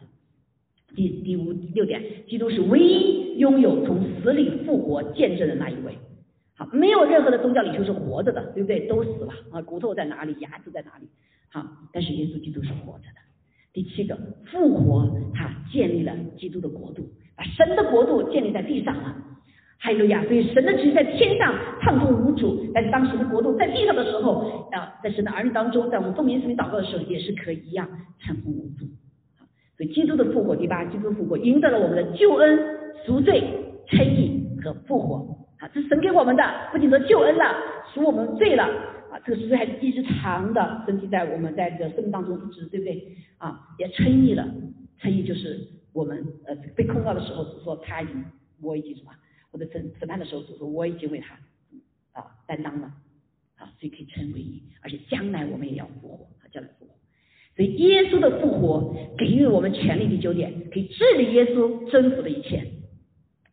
Speaker 1: 第第五六点，基督是唯一拥有从死里复活见证的那一位。好，没有任何的宗教领袖是活着的，对不对？都死了啊，骨头在哪里？牙齿在哪里？好，但是耶稣基督是活着的。第七个，复活他建立了基督的国度，把神的国度建立在地上了。还有亚，所以神的旨意在天上畅通无阻，但是当时的国度在地上的时候啊，在神的儿女当中，在我们奉耶稣名祷告的时候，也是可以一样畅通无阻。所以基督的复活，第八，基督复活赢得了我们的救恩、赎罪、称义和复活。这是神给我们的，不仅得救恩了，赎我们罪了。啊，这个赎罪还是一直长的，身体在我们在这个生命当中一直，对不对？啊，也称义了，称义就是我们呃被控告的时候，说他已经我已经什么，或者审审判的时候说我已经为他啊担当了，啊，所以可以称为义，而且将来我们也要复活，啊，将来复活。所以耶稣的复活给予我们权利。第九点，可以治理耶稣征服的一切，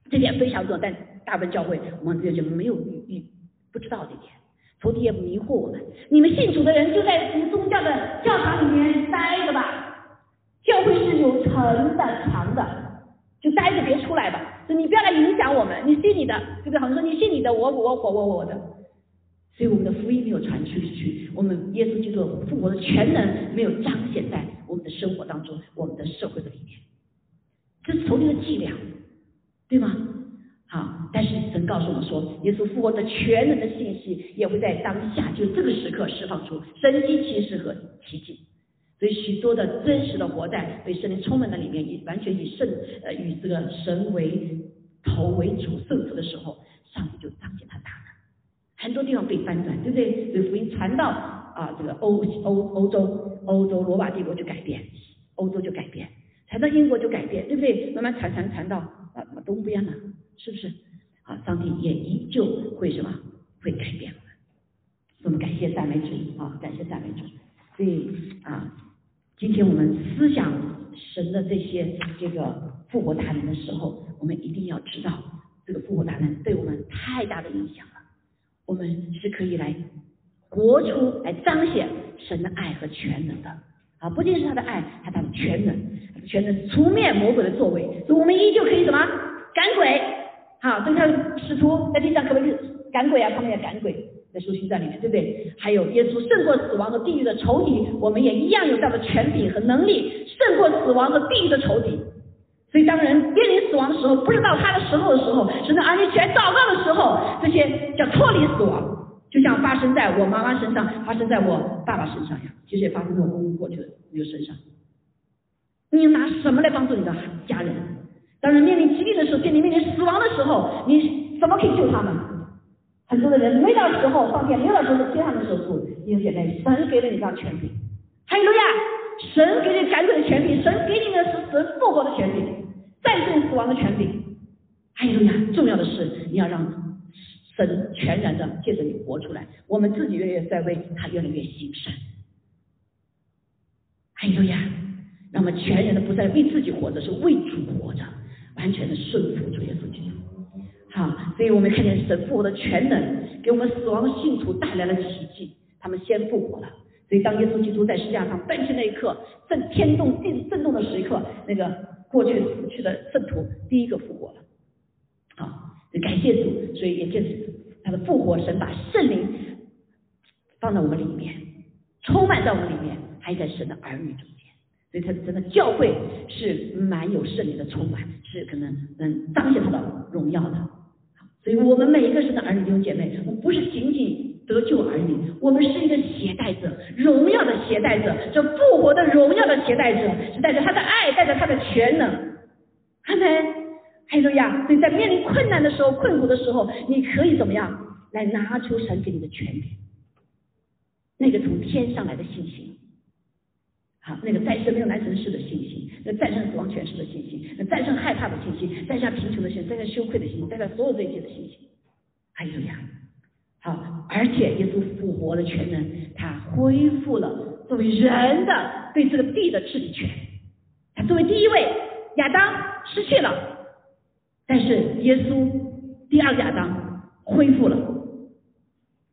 Speaker 1: 这点非常重要。但大部分教会我们这就没有预预不知道这点，仇敌也迷惑我们。你们信主的人就在宗教的教堂里面待着吧，教会是有城的墙的，就待着别出来吧。就你不要来影响我们，你信你的，对不对？好像说你信你的，我我我我我的。所以我们的福音没有传出去，我们耶稣基督复活的全能没有彰显在我们的生活当中，我们的社会的里面，这是仇敌的伎俩，对吗？啊，但是神告诉我们说，耶稣复活的全能的信息也会在当下，就这个时刻释放出神迹奇事和奇迹。所以许多的真实的活在被圣灵充满的里面，以完全以圣呃以这个神为头为主圣徒的时候，上帝就彰显他大能。很多地方被翻转，对不对？所以福音传到啊，这个欧欧欧洲，欧洲罗马帝国就改变，欧洲就改变，传到英国就改变，对不对？慢慢传传传到啊东边了，是不是？啊，上帝也依旧会什么？会改变我们。我们感谢赞美主啊，感谢赞美主。所以啊，今天我们思想神的这些这个复活大能的时候，我们一定要知道，这个复活大能对我们太大的影响了。我们是可以来活出来彰显神的爱和全能的啊！不仅是他的爱，还他的全能，全能除灭魔鬼的作为，所以我们依旧可以什么赶鬼？好，这个使徒在地上可不可以赶鬼啊？他们也赶鬼，在书信在里面，对不对？还有耶稣胜过死亡和地狱的仇敌，我们也一样有这样的权柄和能力，胜过死亡和地狱的仇敌。所以，当人面临死亡的时候，不知道他的时候的时候，甚至儿女起来祷告的时候，这些叫脱离死亡，就像发生在我妈妈身上，发生在我爸爸身上一样，其实也发生在我公公过去的那个身上。你拿什么来帮助你的家人？当人面临疾病的时候，面临面临死亡的时候，你怎么可以救他们？很多的人没到时候上天，没到时候接他们手术，因为现在神给了你这样权柄，哈利路亚！神给你赶鬼的权柄，神给你的是神复活的权柄。战胜死亡的权柄，还有呀，重要的是你要让神全然的借着你活出来，我们自己越来越在为他越来越兴盛。还有呀，让我们全然的不再为自己活着，是为主活着，完全的顺服主耶稣基督。好，所以我们看见神复活的全能，给我们死亡的信徒带来了奇迹，他们先复活了。所以当耶稣基督在十字架上诞生那一刻，震天动地震动的时刻，那个。过去死去的圣徒第一个复活了，好，感谢主，所以也就是他的复活，神把圣灵放在我们里面，充满在我们里面，还在神的儿女中间，所以他真的教会是蛮有圣灵的充满，是可能能彰显他的荣耀的。所以我们每一个神的儿女弟兄姐妹，我们不是仅仅。得救而已，我们是一个携带者，荣耀的携带者，这复活的荣耀的携带者，是带着他的爱，带着他的全能。阿门，哈利路亚。所以在面临困难的时候、困苦的时候，你可以怎么样来拿出神给你的权柄？那个从天上来的信心，好，那个战胜没有难成事的信心，那战胜死亡权势的信心，那战胜害怕的信心，战胜贫穷的信心，战胜羞愧的信心，战胜所有这一切的信心。还有呀。好，而且耶稣复活的全能，他恢复了作为人的对这个地的治理权。他作为第一位，亚当失去了，但是耶稣第二个亚当恢复了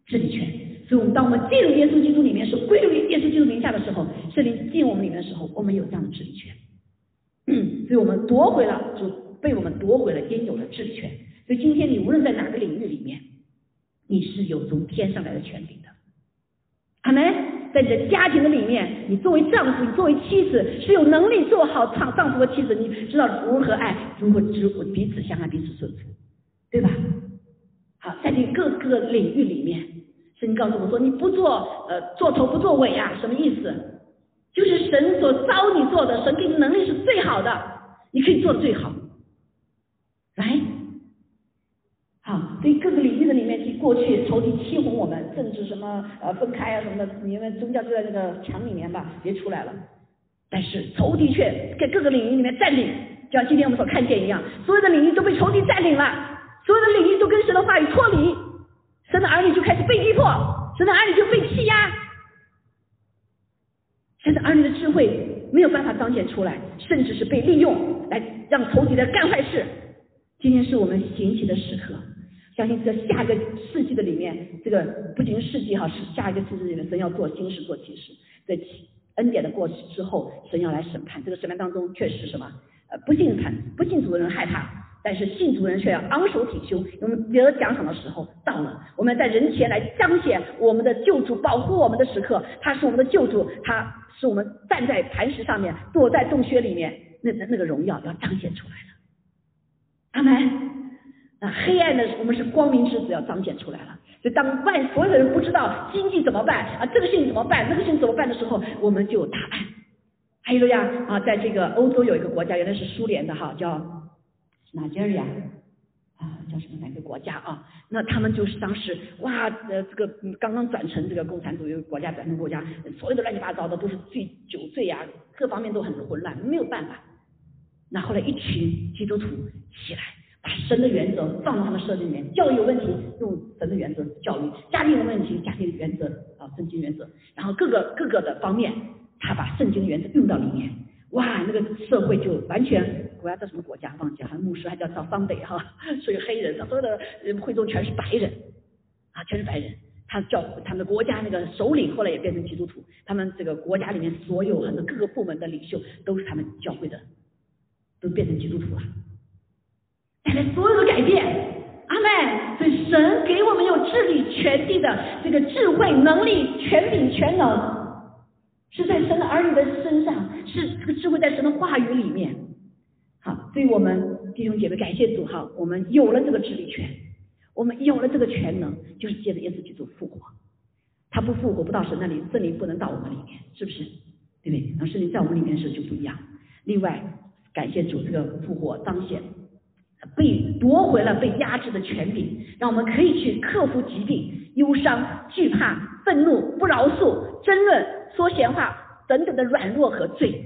Speaker 1: 治理权。所以，我们当我们进入耶稣基督里面，是归入耶稣基督名下的时候，圣灵进我们里面的时候，我们有这样的治理权。所以我们夺回了，就被我们夺回了应有的治理权。所以今天你无论在哪个领域里面。你是有从天上来的权柄的，阿门。在你的家庭的里面，你作为丈夫，你作为妻子，是有能力做好丈丈夫和妻子。你知道如何爱，如何知彼此相爱，彼此顺服，对吧？好，在你各个领域里面，神告诉我说，你不做呃做头不做尾啊，什么意思？就是神所招你做的，神给你能力是最好的，你可以做的最好，来。好，所以各个领域的里面，去过去仇敌欺哄我们，政治什么呃分开啊什么的，你们宗教就在那个墙里面吧，别出来了。但是仇敌却在各个领域里面占领，就像今天我们所看见一样，所有的领域都被仇敌占领了，所有的领域都跟神的话语脱离，神的儿女就开始被逼迫，神的儿女就被欺压，神的儿女的智慧没有办法彰显出来，甚至是被利用来让仇敌来干坏事。今天是我们行起的时刻。相信在下一个世纪的里面，这个不仅是世纪哈，是下一个世纪里面，神要做新事做启示，在恩典的过去之后，神要来审判。这个审判当中，确实什么？呃，不信判不信主的人害怕，但是信主的人却要昂首挺胸。我们得奖赏的时候到了，我们在人前来彰显我们的救主，保护我们的时刻。他是我们的救主，他是我们站在磐石上面，躲在洞穴里面，那那个荣耀要彰显出来了。阿门。那黑暗的我们是光明之子要彰显出来了。就当万所有的人不知道经济怎么办啊，这个事情怎么办，那个事情怎么办的时候，我们就有答案。还有呀啊，在这个欧洲有一个国家，原来是苏联的哈，叫哪家呀？啊，叫什么哪个国家啊？那他们就是当时哇，呃，这个刚刚转成这个共产主义国家，转成国家，所有的乱七八糟的都是醉酒醉呀，各方面都很混乱，没有办法。那后来一群基督徒起来。把神的原则放到他们设计里面，教育有问题用神的原则教育，家庭有问题家庭原则啊圣经原则，然后各个各个的方面，他把圣经原则用到里面，哇，那个社会就完全国家叫什么国家忘记了，牧师还叫叫桑北哈，属于黑人，他所有的会众全是白人啊，全是白人，他叫他们的国家那个首领后来也变成基督徒，他们这个国家里面所有很多各个部门的领袖都是他们教会的，都变成基督徒了。带来所有的改变，阿妹，所以神给我们有治理全地的这个智慧、能力、权柄、全能，是在神的儿女的身上，是这个智慧在神的话语里面。好，所以我们弟兄姐妹，感谢主哈，我们有了这个治理权，我们有了这个全能，就是借着耶稣基督复活。他不复活不到神那里，圣灵不能到我们里面，是不是？对不对？然后圣灵在我们里面的时候就不一样。另外，感谢主这个复活彰显。被夺回了被压制的权柄，让我们可以去克服疾病、忧伤、惧怕、愤怒、不饶恕、争论、说闲话等等的软弱和罪。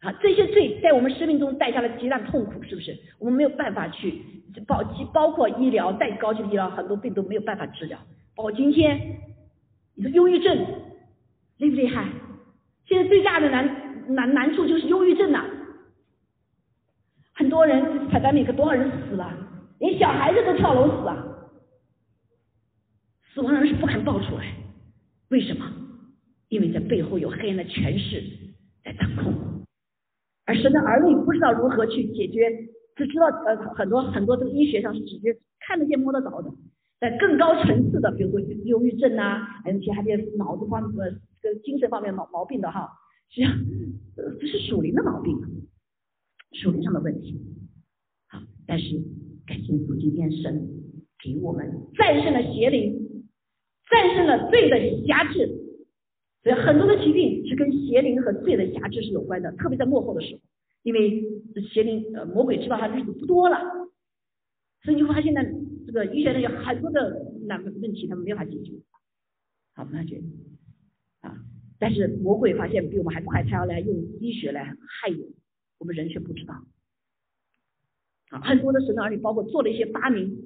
Speaker 1: 啊，这些罪在我们生命中带下了极大的痛苦，是不是？我们没有办法去包，包括医疗再高级的医疗，很多病都没有办法治疗。包括今天，你说忧郁症厉不厉害？现在最大的难难难处就是忧郁症呐。很多人彩蛋里可多少人死了，连小孩子都跳楼死了！死亡人是不敢报出来，为什么？因为在背后有黑暗的权势在掌控，而神的儿女不知道如何去解决，只知道呃很多很多这个医学上是直接看得见摸得着的，在更高层次的，比如说忧郁症啊，还有其他些脑子方面、这个精神方面毛毛病的哈，实际上这是属灵的毛病。属灵上的问题，好，但是感谢主，今天神给我们战胜了邪灵，战胜了罪的辖制，所以很多的疾病是跟邪灵和罪的辖制是有关的，特别在幕后的时候，因为邪灵呃魔鬼知道他日子不多了，所以你会发现呢，这个医学上有很多的难问题，他们没法解决，好，没法解决啊，但是魔鬼发现比我们还快，他要来用医学来害人。我们人却不知道，啊，很多的神的儿女，包括做了一些发明，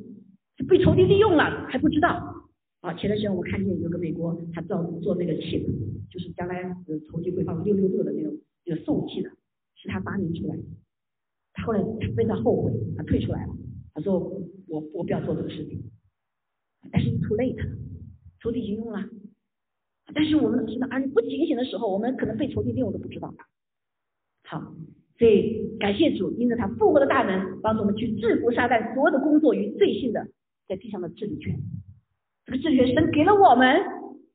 Speaker 1: 被仇敌利用了还不知道。啊，前段时间我看见有个美国，他造做那个 chip，就是将来呃仇敌会放六六六的那种那个送气的，是他发明出来的。他后来他非常后悔，他退出来了。他说我我不要做这个事情。但是 too late，仇敌已经用了。但是我们知道，而你不警醒的时候，我们可能被仇敌利用都不知道。好，所以感谢主，因着他复活的大能，帮助我们去制服撒旦所有的工作与罪性的在地上的治理权。这个治理权神给了我们，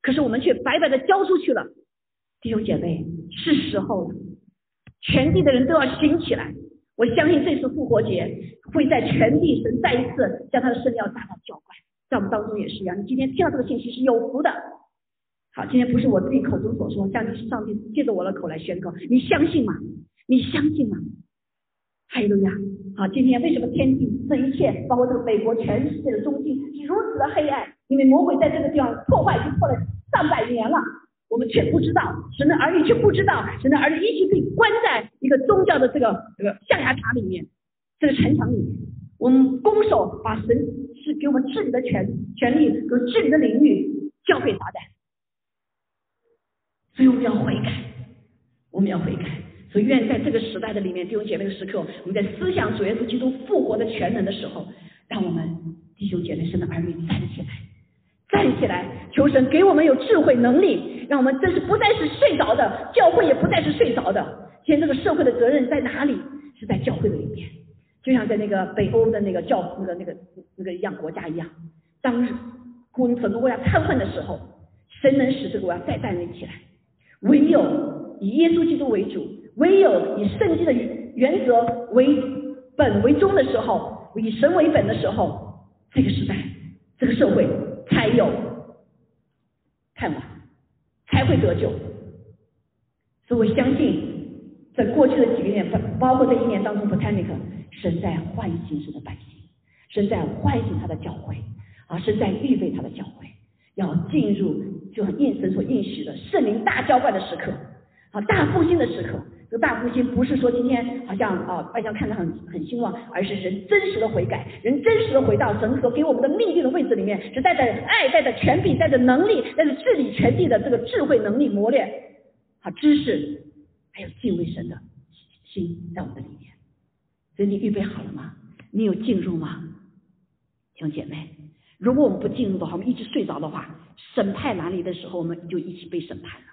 Speaker 1: 可是我们却白白的交出去了。弟兄姐妹，是时候了，全地的人都要醒起来。我相信这次复活节会在全地神再一次将他的圣要大大浇灌，在我们当中也是一样。你今天听到这个信息是有福的。好，今天不是我自己口中所说，上帝是上帝借着我的口来宣告，你相信吗？你相信吗？哈利路亚！好，今天为什么天地这一切，包括这个美国全世界的中心是如此的黑暗？因为魔鬼在这个地方破坏已经破了上百年了，我们却不知道，神的儿女却不知道，神的儿女一直被关在一个宗教的这个这个象牙塔里面，这个城墙里面，我们拱手把神是给我们治理的权权利和治理的领域交给撒旦。所以我们要悔改，我们要悔改。所以愿在这个时代的里面，弟兄姐妹的时刻，我们在思想主耶稣基督复活的全能的时候，让我们弟兄姐妹、神的儿女站起来，站起来，求神给我们有智慧能力，让我们真是不再是睡着的，教会也不再是睡着的。现在这个社会的责任在哪里？是在教会的里面，就像在那个北欧的那个教那个那个那个一样国家一样，当整个国家瘫痪的时候，神能使这个国家再站立起来。唯有以耶稣基督为主，唯有以圣经的原则为本为宗的时候，以神为本的时候，这个时代，这个社会有盼望，才会得救。所以我相信，在过去的几个月，包包括这一年当中，Botanic 神在唤醒神的百姓，神在唤醒他的教会，而，神在预备他的教会，要进入。就应神所应许的圣灵大浇灌的时刻，啊，大复兴的时刻。这个大复兴不是说今天好像啊外向看着很很兴旺，而是人真实的悔改，人真实的回到神所给我们的命定的位置里面，是带着爱、带着权柄、带着能力、带着治理全地的这个智慧能力磨练，啊，知识还有敬畏神的心在我们的里面。所以你预备好了吗？你有进入吗，弟兄姐妹？如果我们不进入的话，我们一直睡着的话，审判来临的时候，我们就一起被审判了。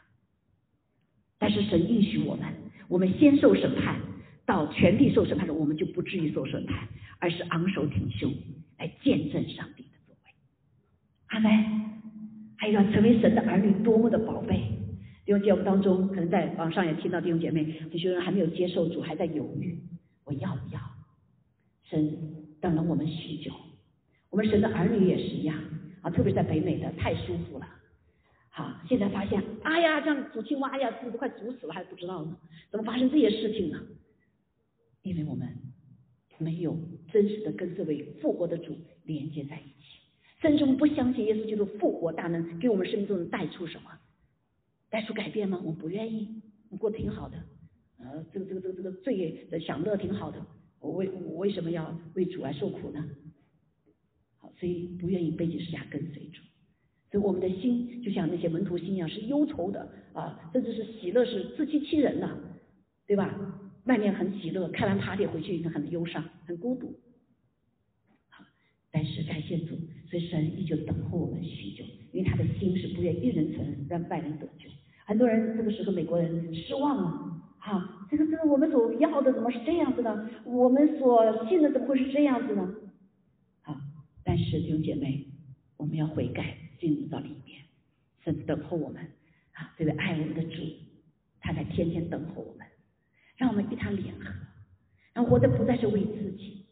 Speaker 1: 但是神允许我们，我们先受审判，到全地受审判的时，我们就不至于受审判，而是昂首挺胸来见证上帝的作为。阿门。还有要成为神的儿女，多么的宝贝！弟兄姐妹当中，可能在网上也听到弟兄姐妹，有些人还没有接受主，还在犹豫，我要不要？神等了我们许久。我们神的儿女也是一样啊，特别在北美的太舒服了。好，现在发现，哎呀，这样煮青蛙，哎呀，自己都快煮死了，还不知道呢，怎么发生这些事情呢？因为我们没有真实的跟这位复活的主连接在一起，甚至我们不相信耶稣基督复活大能给我们生命中能带出什么，带出改变吗？我们不愿意，我过得挺好的，呃，这个这个这个这个罪的享乐挺好的，我为我为什么要为主而受苦呢？好，所以不愿意背起十字架跟随主，所以我们的心就像那些门徒心一样，是忧愁的啊，甚至是喜乐是自欺欺人的，对吧？外面很喜乐，开完 party 回去很忧伤，很孤独。好，但是感谢主，所以神依旧等候我们许久，因为他的心是不愿一人成，让外人得救。很多人这个时候美国人失望了，哈，这个这个我们所要的怎么是这样子呢？我们所信的怎么会是这样子呢？好但是弟兄姐妹，我们要悔改，进入到里面，神等候我们啊！这位爱我们的主，他在天天等候我们，让我们与他联合，让活的不再是为自己，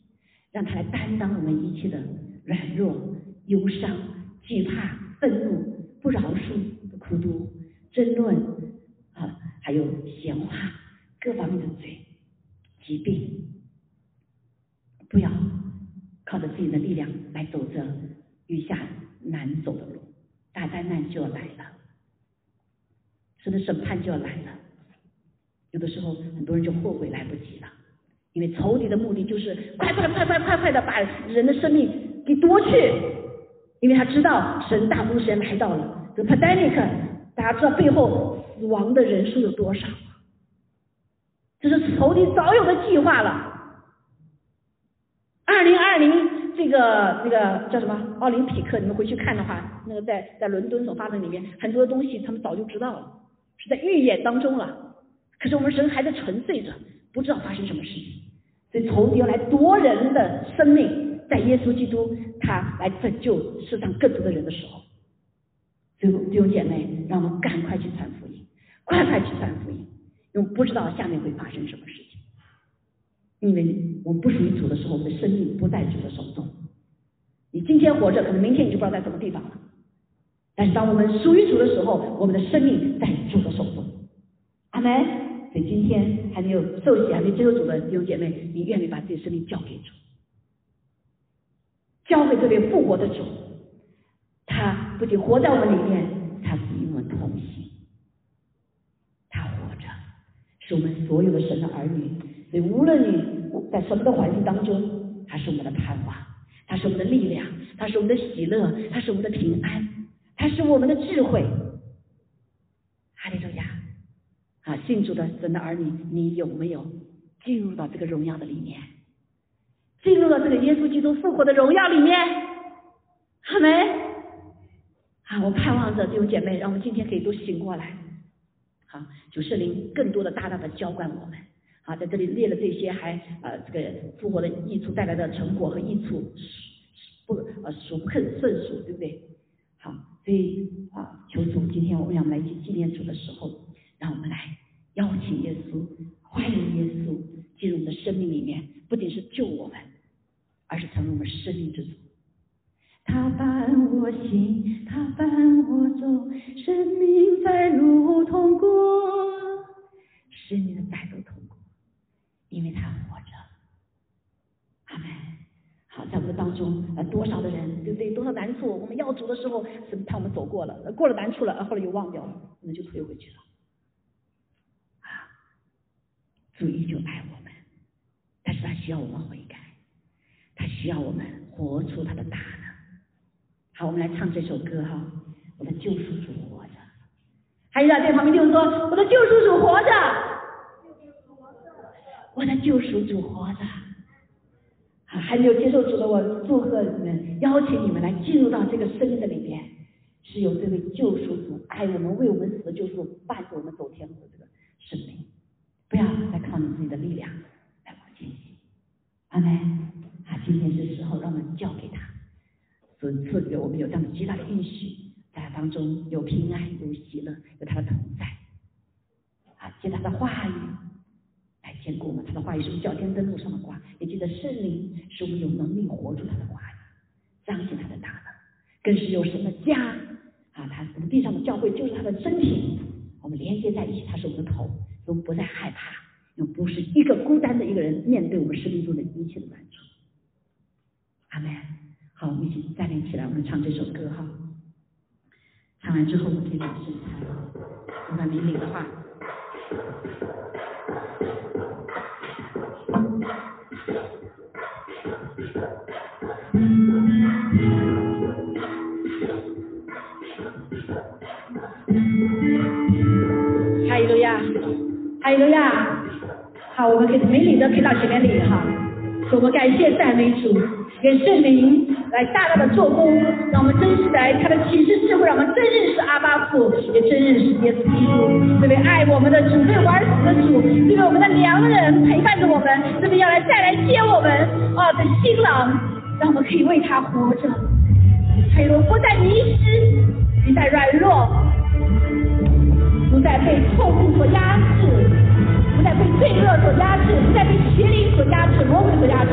Speaker 1: 让他来担当我们一切的软弱、忧伤、惧怕、愤怒、不饶恕的苦毒、争论啊，还有闲话各方面的罪、疾病，不要。靠着自己的力量来走着余下难走的路，大灾难就要来了，神的审判就要来了。有的时候很多人就后悔来不及了，因为仇敌的目的就是快快快快快快的把人的生命给夺去，因为他知道神大风神来到了。这 pandemic，大家知道背后死亡的人数有多少？这是仇敌早有的计划了。二零二零这个那个叫什么奥林匹克，你们回去看的话，那个在在伦敦所发生里面很多的东西，他们早就知道了，是在预演当中了。可是我们神还在沉睡着，不知道发生什么事情。所以仇敌要来夺人的生命，在耶稣基督他来拯救世上更多的人的时候，弟兄姐妹，让我们赶快去传福音，快快去传福音，因为不知道下面会发生什么事情。因为我们不属于主的时候，我们的生命不在主的手中。你今天活着，可能明天你就不知道在什么地方了。但是当我们属于主的时候，我们的生命在主的手中。阿门。所以今天还没有受洗、还没接受主的弟兄姐妹，你愿意把自己生命交给主，交给这位复活的主。他不仅活在我们里面，他与我们同行。他活着，是我们所有的神的儿女。所以无论你在什么的环境当中，他是我们的盼望，他是我们的力量，他是我们的喜乐，他是我们的平安，他是我们的智慧。哈利路亚。啊，信主的神的儿女，你有没有进入到这个荣耀的里面？进入到这个耶稣基督复活的荣耀里面？好没？啊，我盼望着弟兄姐妹，让我们今天可以都醒过来。好，主圣灵更多的大大的浇灌我们。啊，在这里列了这些，还呃这个复活的益处带来的成果和益处，不呃数不胜数，对不对？好，所以啊，求主，今天我们要来去纪念主的时候。让我们来邀请耶稣，欢迎耶稣进入我们的生命里面，不仅是救我们，而是成为我们生命之主。他伴我行，他伴我走，生命在路通过，生命的在路通，因为他活着。阿门。好，在我们当中，呃，多少的人，对不对？多少难处，我们要走的时候，是怕我们走过了，过了难处了，后来又忘掉了，那就退回去了。啊主依旧爱我们，但是他需要我们悔改，他需要我们活出他的大能。好，我们来唱这首歌哈，我的救赎主活着。还有啊，在旁边就是说，我的救赎主活着，我的救赎主活着。还没有接受主的，我祝贺你们，邀请你们来进入到这个生命的里边，是有这位救赎主爱我们，为我们死的救赎，伴着我们走天路的这个生命。不要再靠你自己的力量来往前行，阿门。啊，今天是时候让我们交给他，所赐给我们有这样的极大的应许，在当中有平安，有喜乐，有他的同在。啊，借他的话语坚固我们，他的话语是我们脚前灯路上的光，也记得圣灵使我们有能力活出他的话语，彰显他的大能，更是有神的家啊，他我们地上的教会就是他的身体，我们连接在一起，他是我们的头。我们不再害怕，又不是一个孤单的一个人面对我们生命中的一切的难处。阿门。好，我们一起站立起来，我们唱这首歌哈。唱完之后，我们可以把圣餐，我们明理的话。我们可以没领的可以到前面领哈。我们感谢赞美主，愿圣灵来大大的做工，让我们真实来他的启示智慧，让我们真认识阿巴父，也真认识耶稣基督，这位爱我们的主，为我而死的主，这位我们的良人陪伴着我们，这位要来再来接我们啊的新郎，让我们可以为他活着。还有不再迷失，不再软弱。不再被痛苦所压制，不再被罪恶所压制，不再被邪灵所压制，魔鬼所压制。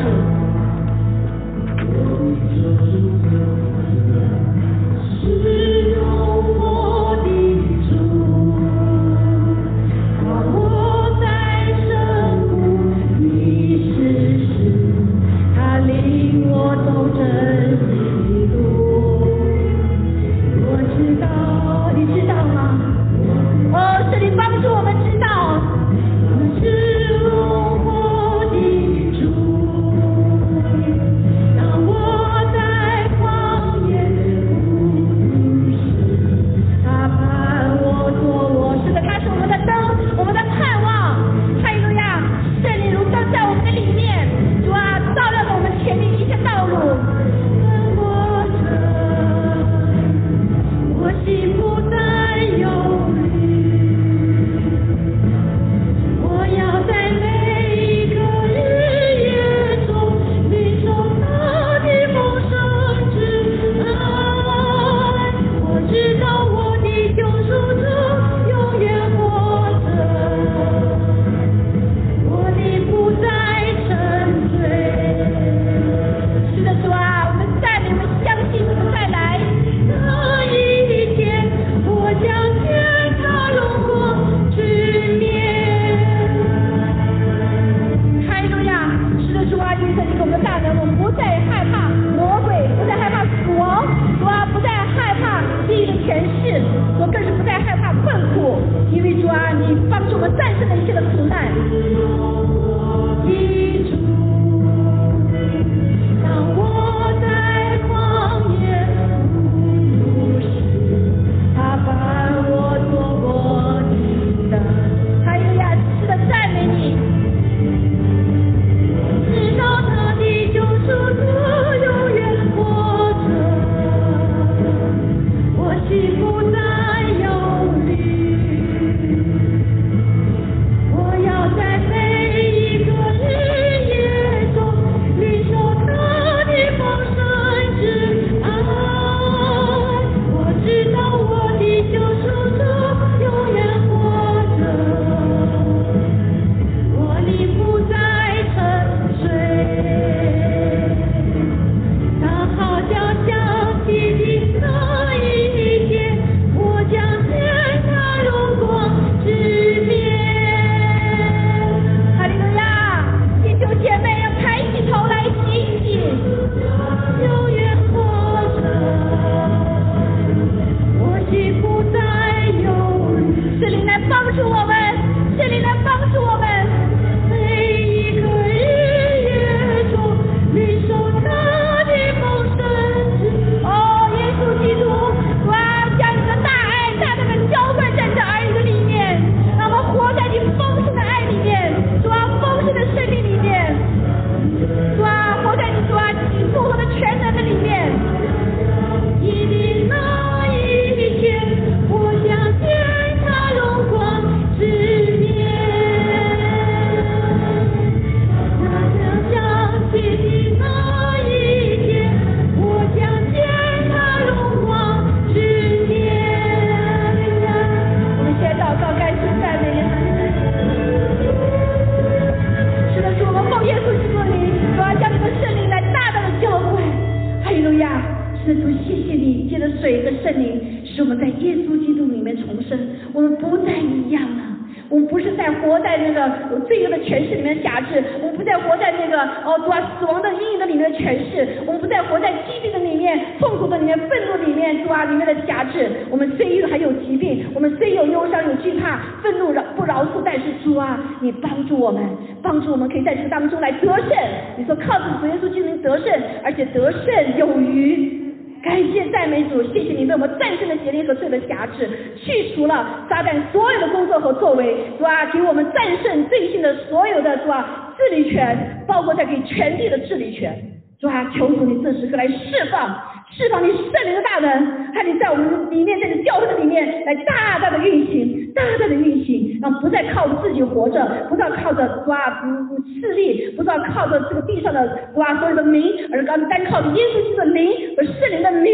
Speaker 1: 罪的辖制，去除了撒旦所有的工作和作为，主啊，给我们战胜罪性的所有的主啊治理权，包括在给全地的治理权。主啊，求主你这时刻来释放，释放你圣灵的大能，还你在我们里面，在这教会的里面来大大的运行，大大的运行，让不再靠自己活着，不再靠着主啊嗯势力，不再靠着这个地上的主啊所有的名，而是单单靠着耶稣基督的名和圣灵的名，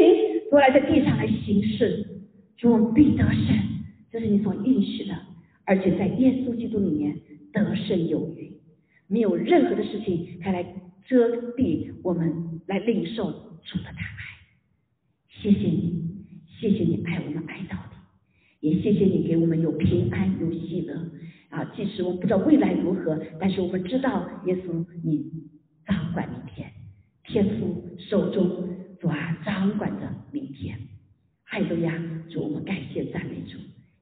Speaker 1: 主来在地上来行事。主，我们必得胜，这是你所应许的，而且在耶稣基督里面得胜有余，没有任何的事情可以来遮蔽我们来领受主的大爱。谢谢你，谢谢你爱我们爱到底，也谢谢你给我们有平安有喜乐啊！即使我们不知道未来如何，但是我们知道耶稣你掌管明天，天父手中主啊掌管着明天。哈利路亚！主，我们感谢赞美主，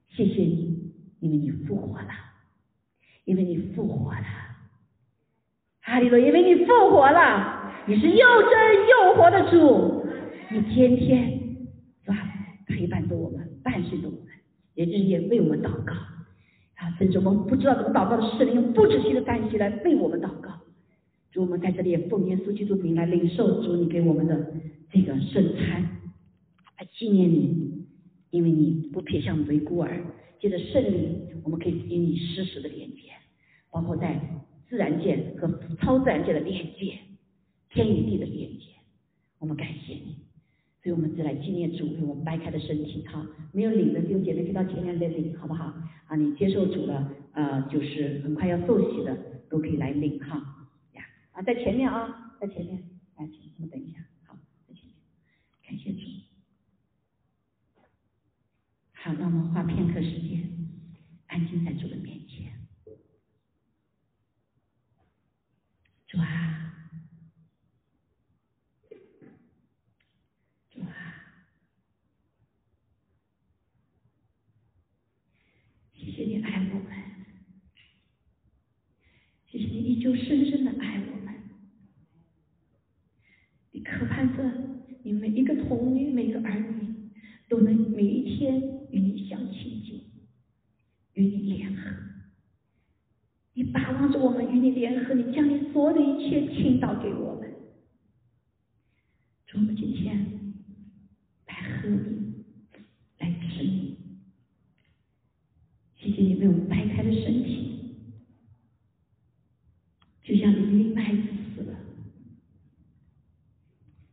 Speaker 1: 谢谢你，因为你复活了，因为你复活了。哈利路！因为你复活了，你是又真又活的主，你天天是吧陪伴着我们，伴随着我们，也日夜为我们祷告啊！甚至我们不知道怎么祷告的圣灵用不止息的叹息来为我们祷告。主，我们在这里也奉耶稣基督名来领受主你给我们的这个圣餐，来纪念你，因为你不撇下我们为孤儿。借着圣灵，我们可以与你实时的连接，包括在自然界和超自然界的连接，天与地的连接。我们感谢你，所以我们只来纪念主为我们掰开的身体哈。没有领的弟兄姐妹可以到前面来领，好不好？啊，你接受主了，呃，就是很快要受洗的都可以来领哈呀啊，在前面啊，在前面，来，请我们等一下，让我们花片刻时间，安静在主的面前。主啊，主啊，谢谢你爱我们，谢谢你依旧深深的爱我们。你可盼着你每一个童女，每个儿女。都能每一天与你相亲近，与你联合。你把望着我们与你联合，你将你所有的一切倾倒给我们。主，我们今天来喝你，来吃你。谢谢你为我们掰开了身体，就像你另外一死了，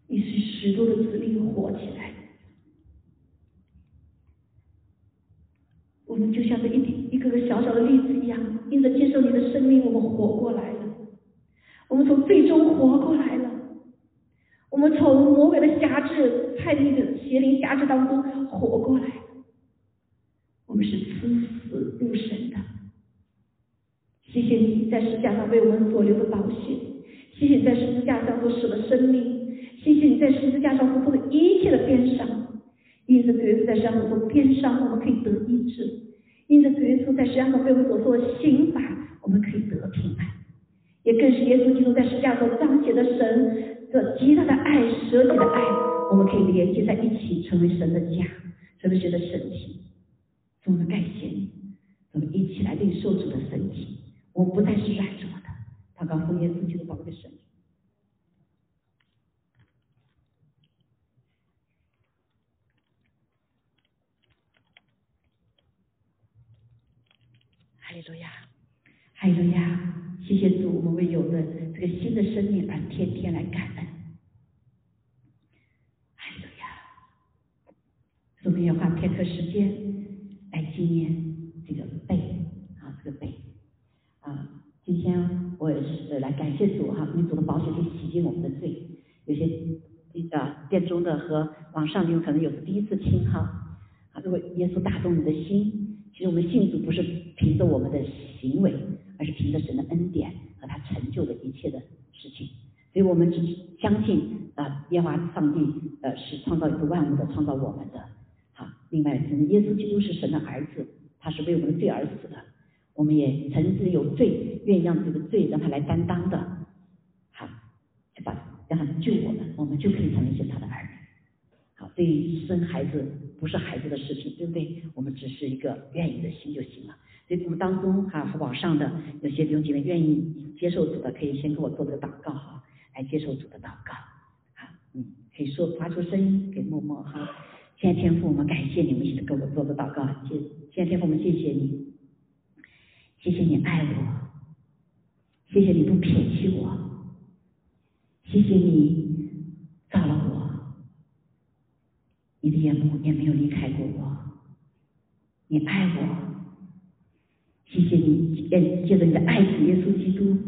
Speaker 1: 你是许多的子民活起来。我们就像这一点一个个小小的粒子一样，因着接受你的生命，我们活过来了。我们从最终活过来了。我们从魔鬼的辖制、叛逆的邪灵辖制当中活过来了。我们是出死入生的。谢谢你在十字架上为我们所流的宝血，谢谢你在十字架上所舍的生命，谢谢你在十字架上所做的一切的鞭伤。因着主耶稣在十字架上所鞭伤，我们可以得医治；因着主耶稣在十字架为我们所做的刑罚，我们可以得平安。也更是耶稣基督在十字架上彰显的神这极大的爱、舍己的爱，我们可以连接在一起，成为神的家，成为神的身体。我们感谢你，我们一起来领受主的身体。我们不再是软弱的，祷告奉耶稣基督宝贵的神。哈利路亚，哈利路亚！谢谢主，我们为有的这个新的生命而天天来感恩。哈利路亚！我们要花片刻时间来纪念这个背啊，这个背啊。今天我也是来感谢主哈，因为主的保险可以洗净我们的罪。有些这个殿中的和网上的可能有第一次听哈啊，如果耶稣打动你的心。其实我们信主不是凭着我们的行为，而是凭着神的恩典和他成就的一切的事情。所以我们只相信啊，耶和华上帝呃是创造一个万物的，创造我们的。好，另外，神耶稣基督是神的儿子，他是为我们的罪而死的。我们也曾经有罪，愿意让这个罪让他来担当的。好，就把让他们救我们，我们就可以成为是他的儿女。好，对于生孩子。不是孩子的事情，对不对？我们只是一个愿意的心就行了。所以我们当中哈网上的有些弟兄姐妹愿意接受主的，可以先跟我做个祷告哈，来接受主的祷告。好，嗯，可以说发出声音给默默哈。亲爱的天父，我们感谢你们一起跟我做的祷告。谢，亲爱的天父，我们谢谢你，谢谢你爱我，谢谢你不撇弃我，谢谢你造了我。你的眼目也没有离开过我，你爱我，谢谢你，借借着你的爱子耶稣基督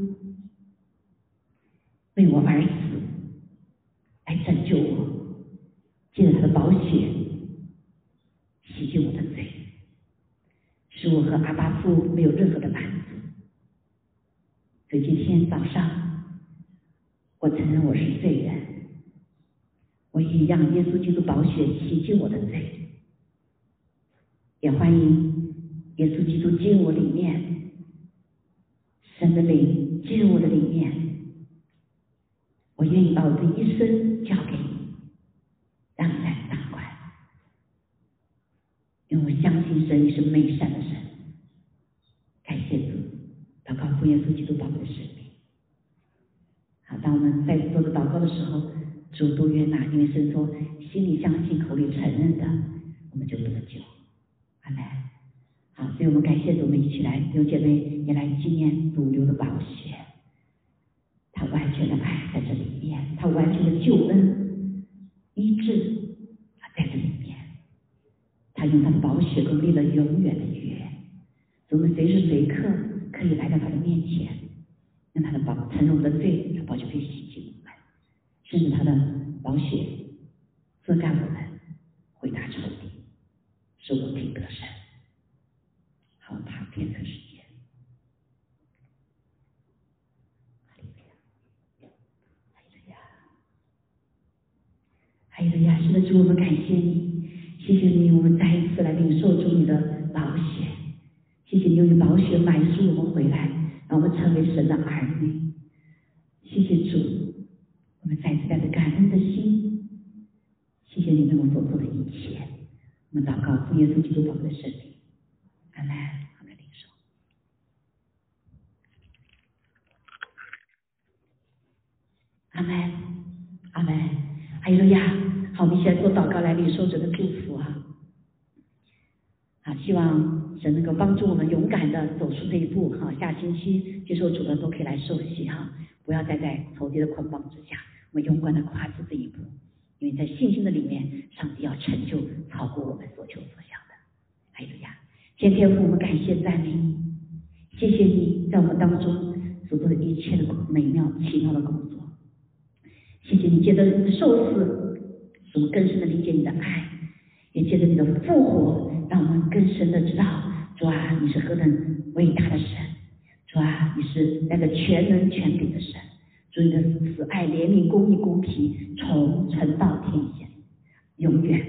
Speaker 1: 为我而死，来拯救我，借着他的宝血洗净我的罪，使我和阿巴父没有任何的满足。所以今天早上，我承认我是罪人。我愿意让耶稣基督宝血洗净我的罪，也欢迎耶稣基督进入我里面，神的灵进入我的里面。我愿意把我的一生交给你，让你来掌管，因为我相信神你是美善的神。感谢主，祷告奉耶稣基督宝贵的生命。好，当我们再次做着祷告的时候。主都悦纳，因为是说心里相信、口里承认的，我们就得救。阿门。好，所以我们感谢主，我们一起来，弟兄姐妹也来纪念主流的宝血，他完全的爱在这里面，他完全的救恩、医治啊在这里面，他用他的宝血跟立了永远的约，我们随时随刻可以来到他的面前，让他的宝承认我们的罪，他宝血可以洗净。甚至他的宝血遮盖我们，回答仇敌，是我可以得胜。好，他片刻时间。哎呀，哎呀，哎呀！是的，主，我们感谢你，谢谢你，我们再一次来领受主你的宝血，谢谢你用你宝血买赎我们回来，让我们成为神的儿女。谢谢主我们再次带着感恩的心，谢谢你为我们所做的一切。我们祷告，父耶稣基督保在神边。阿门，阿门，阿门，阿门。哎呀，好，我们一起来做祷告，来领受者的祝福啊！啊，希望神能够帮助我们勇敢的走出这一步。哈，下星期接受主的都可以来受洗哈，不要再在仇敌的捆绑之下。我们勇敢的跨出这一步。因为在信心的里面，上帝要成就超过我们所求所想的。哈利路亚！天天父，我们感谢赞美你，谢谢你在我们当中所做的一切的美妙奇妙的工作。谢谢你借着你的受死，我们更深的理解你的爱，也借着你的复活，让我们更深的知道，主啊，你是何等伟大的神，主啊，你是那个全能全柄的神。主你的慈爱、怜悯、公义、公平，从存到天显，永远。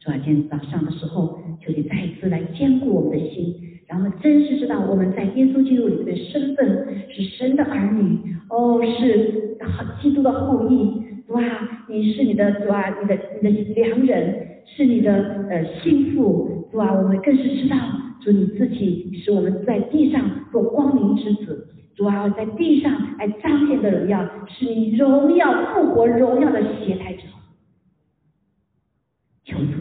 Speaker 1: 主啊，今天早上的时候，求你再一次来坚固我们的心，让我们真实知道我们在耶稣基督里面的身份是神的儿女，哦，是基督的后裔。主啊，你是你的主啊，你的你的良人，是你的呃心腹。主啊，我们更是知道，主你自己是我们在地上做光明之子。主要在地上来彰显的荣耀，是你荣耀复活荣耀的携带者。求主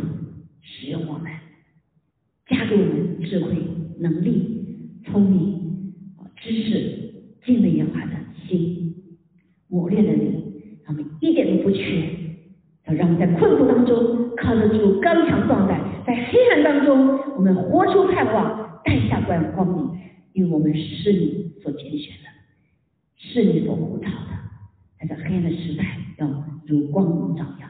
Speaker 1: 使用我们，加给我们智慧、能力、聪明、知识、敬畏耶和华的心，磨练的你，让我们一点都不缺。要让我们在困苦当中靠得住刚强壮胆，在黑暗当中我们活出盼望，带下光光明，因为我们是你。所拣选的，是你所呼召的，在这黑暗的时代，要如光明照耀。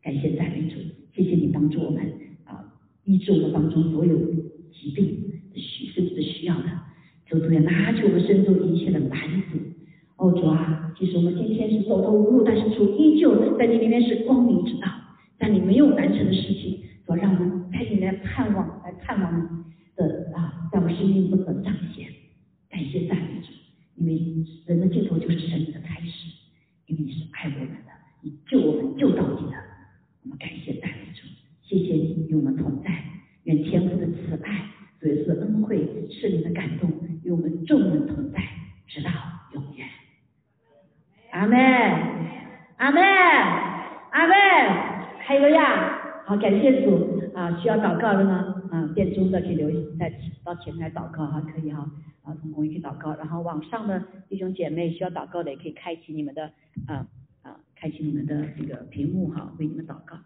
Speaker 1: 感谢赞美主，谢谢你帮助我们啊，医治我们当中所有疾病的需甚至的需要的，求主也拿起我们身中一切的拦阻。哦主啊，即使我们今天是走投无路，但是主依旧在你里面是光明之道，在你没有难成的事情，主让我们在你来盼望，来盼望你的啊，在我生命中的彰显。感谢赞美，因为人的尽头就是神的开始，因为你是爱我们的，你救我们救到底的，我们感谢赞美主，谢谢你与我们同在，愿天父的慈爱、主耶稣的恩惠、圣灵的感动与我们众人同在，直到永远。阿门，阿门，阿门，还有呀，好，感谢主啊！需要祷告的吗？啊，殿中的可以留在到前台祷告哈，可以哈。啊，从公益去祷告，然后网上的弟兄姐妹需要祷告的，也可以开启你们的啊啊，开启你们的这个屏幕哈，为你们祷告。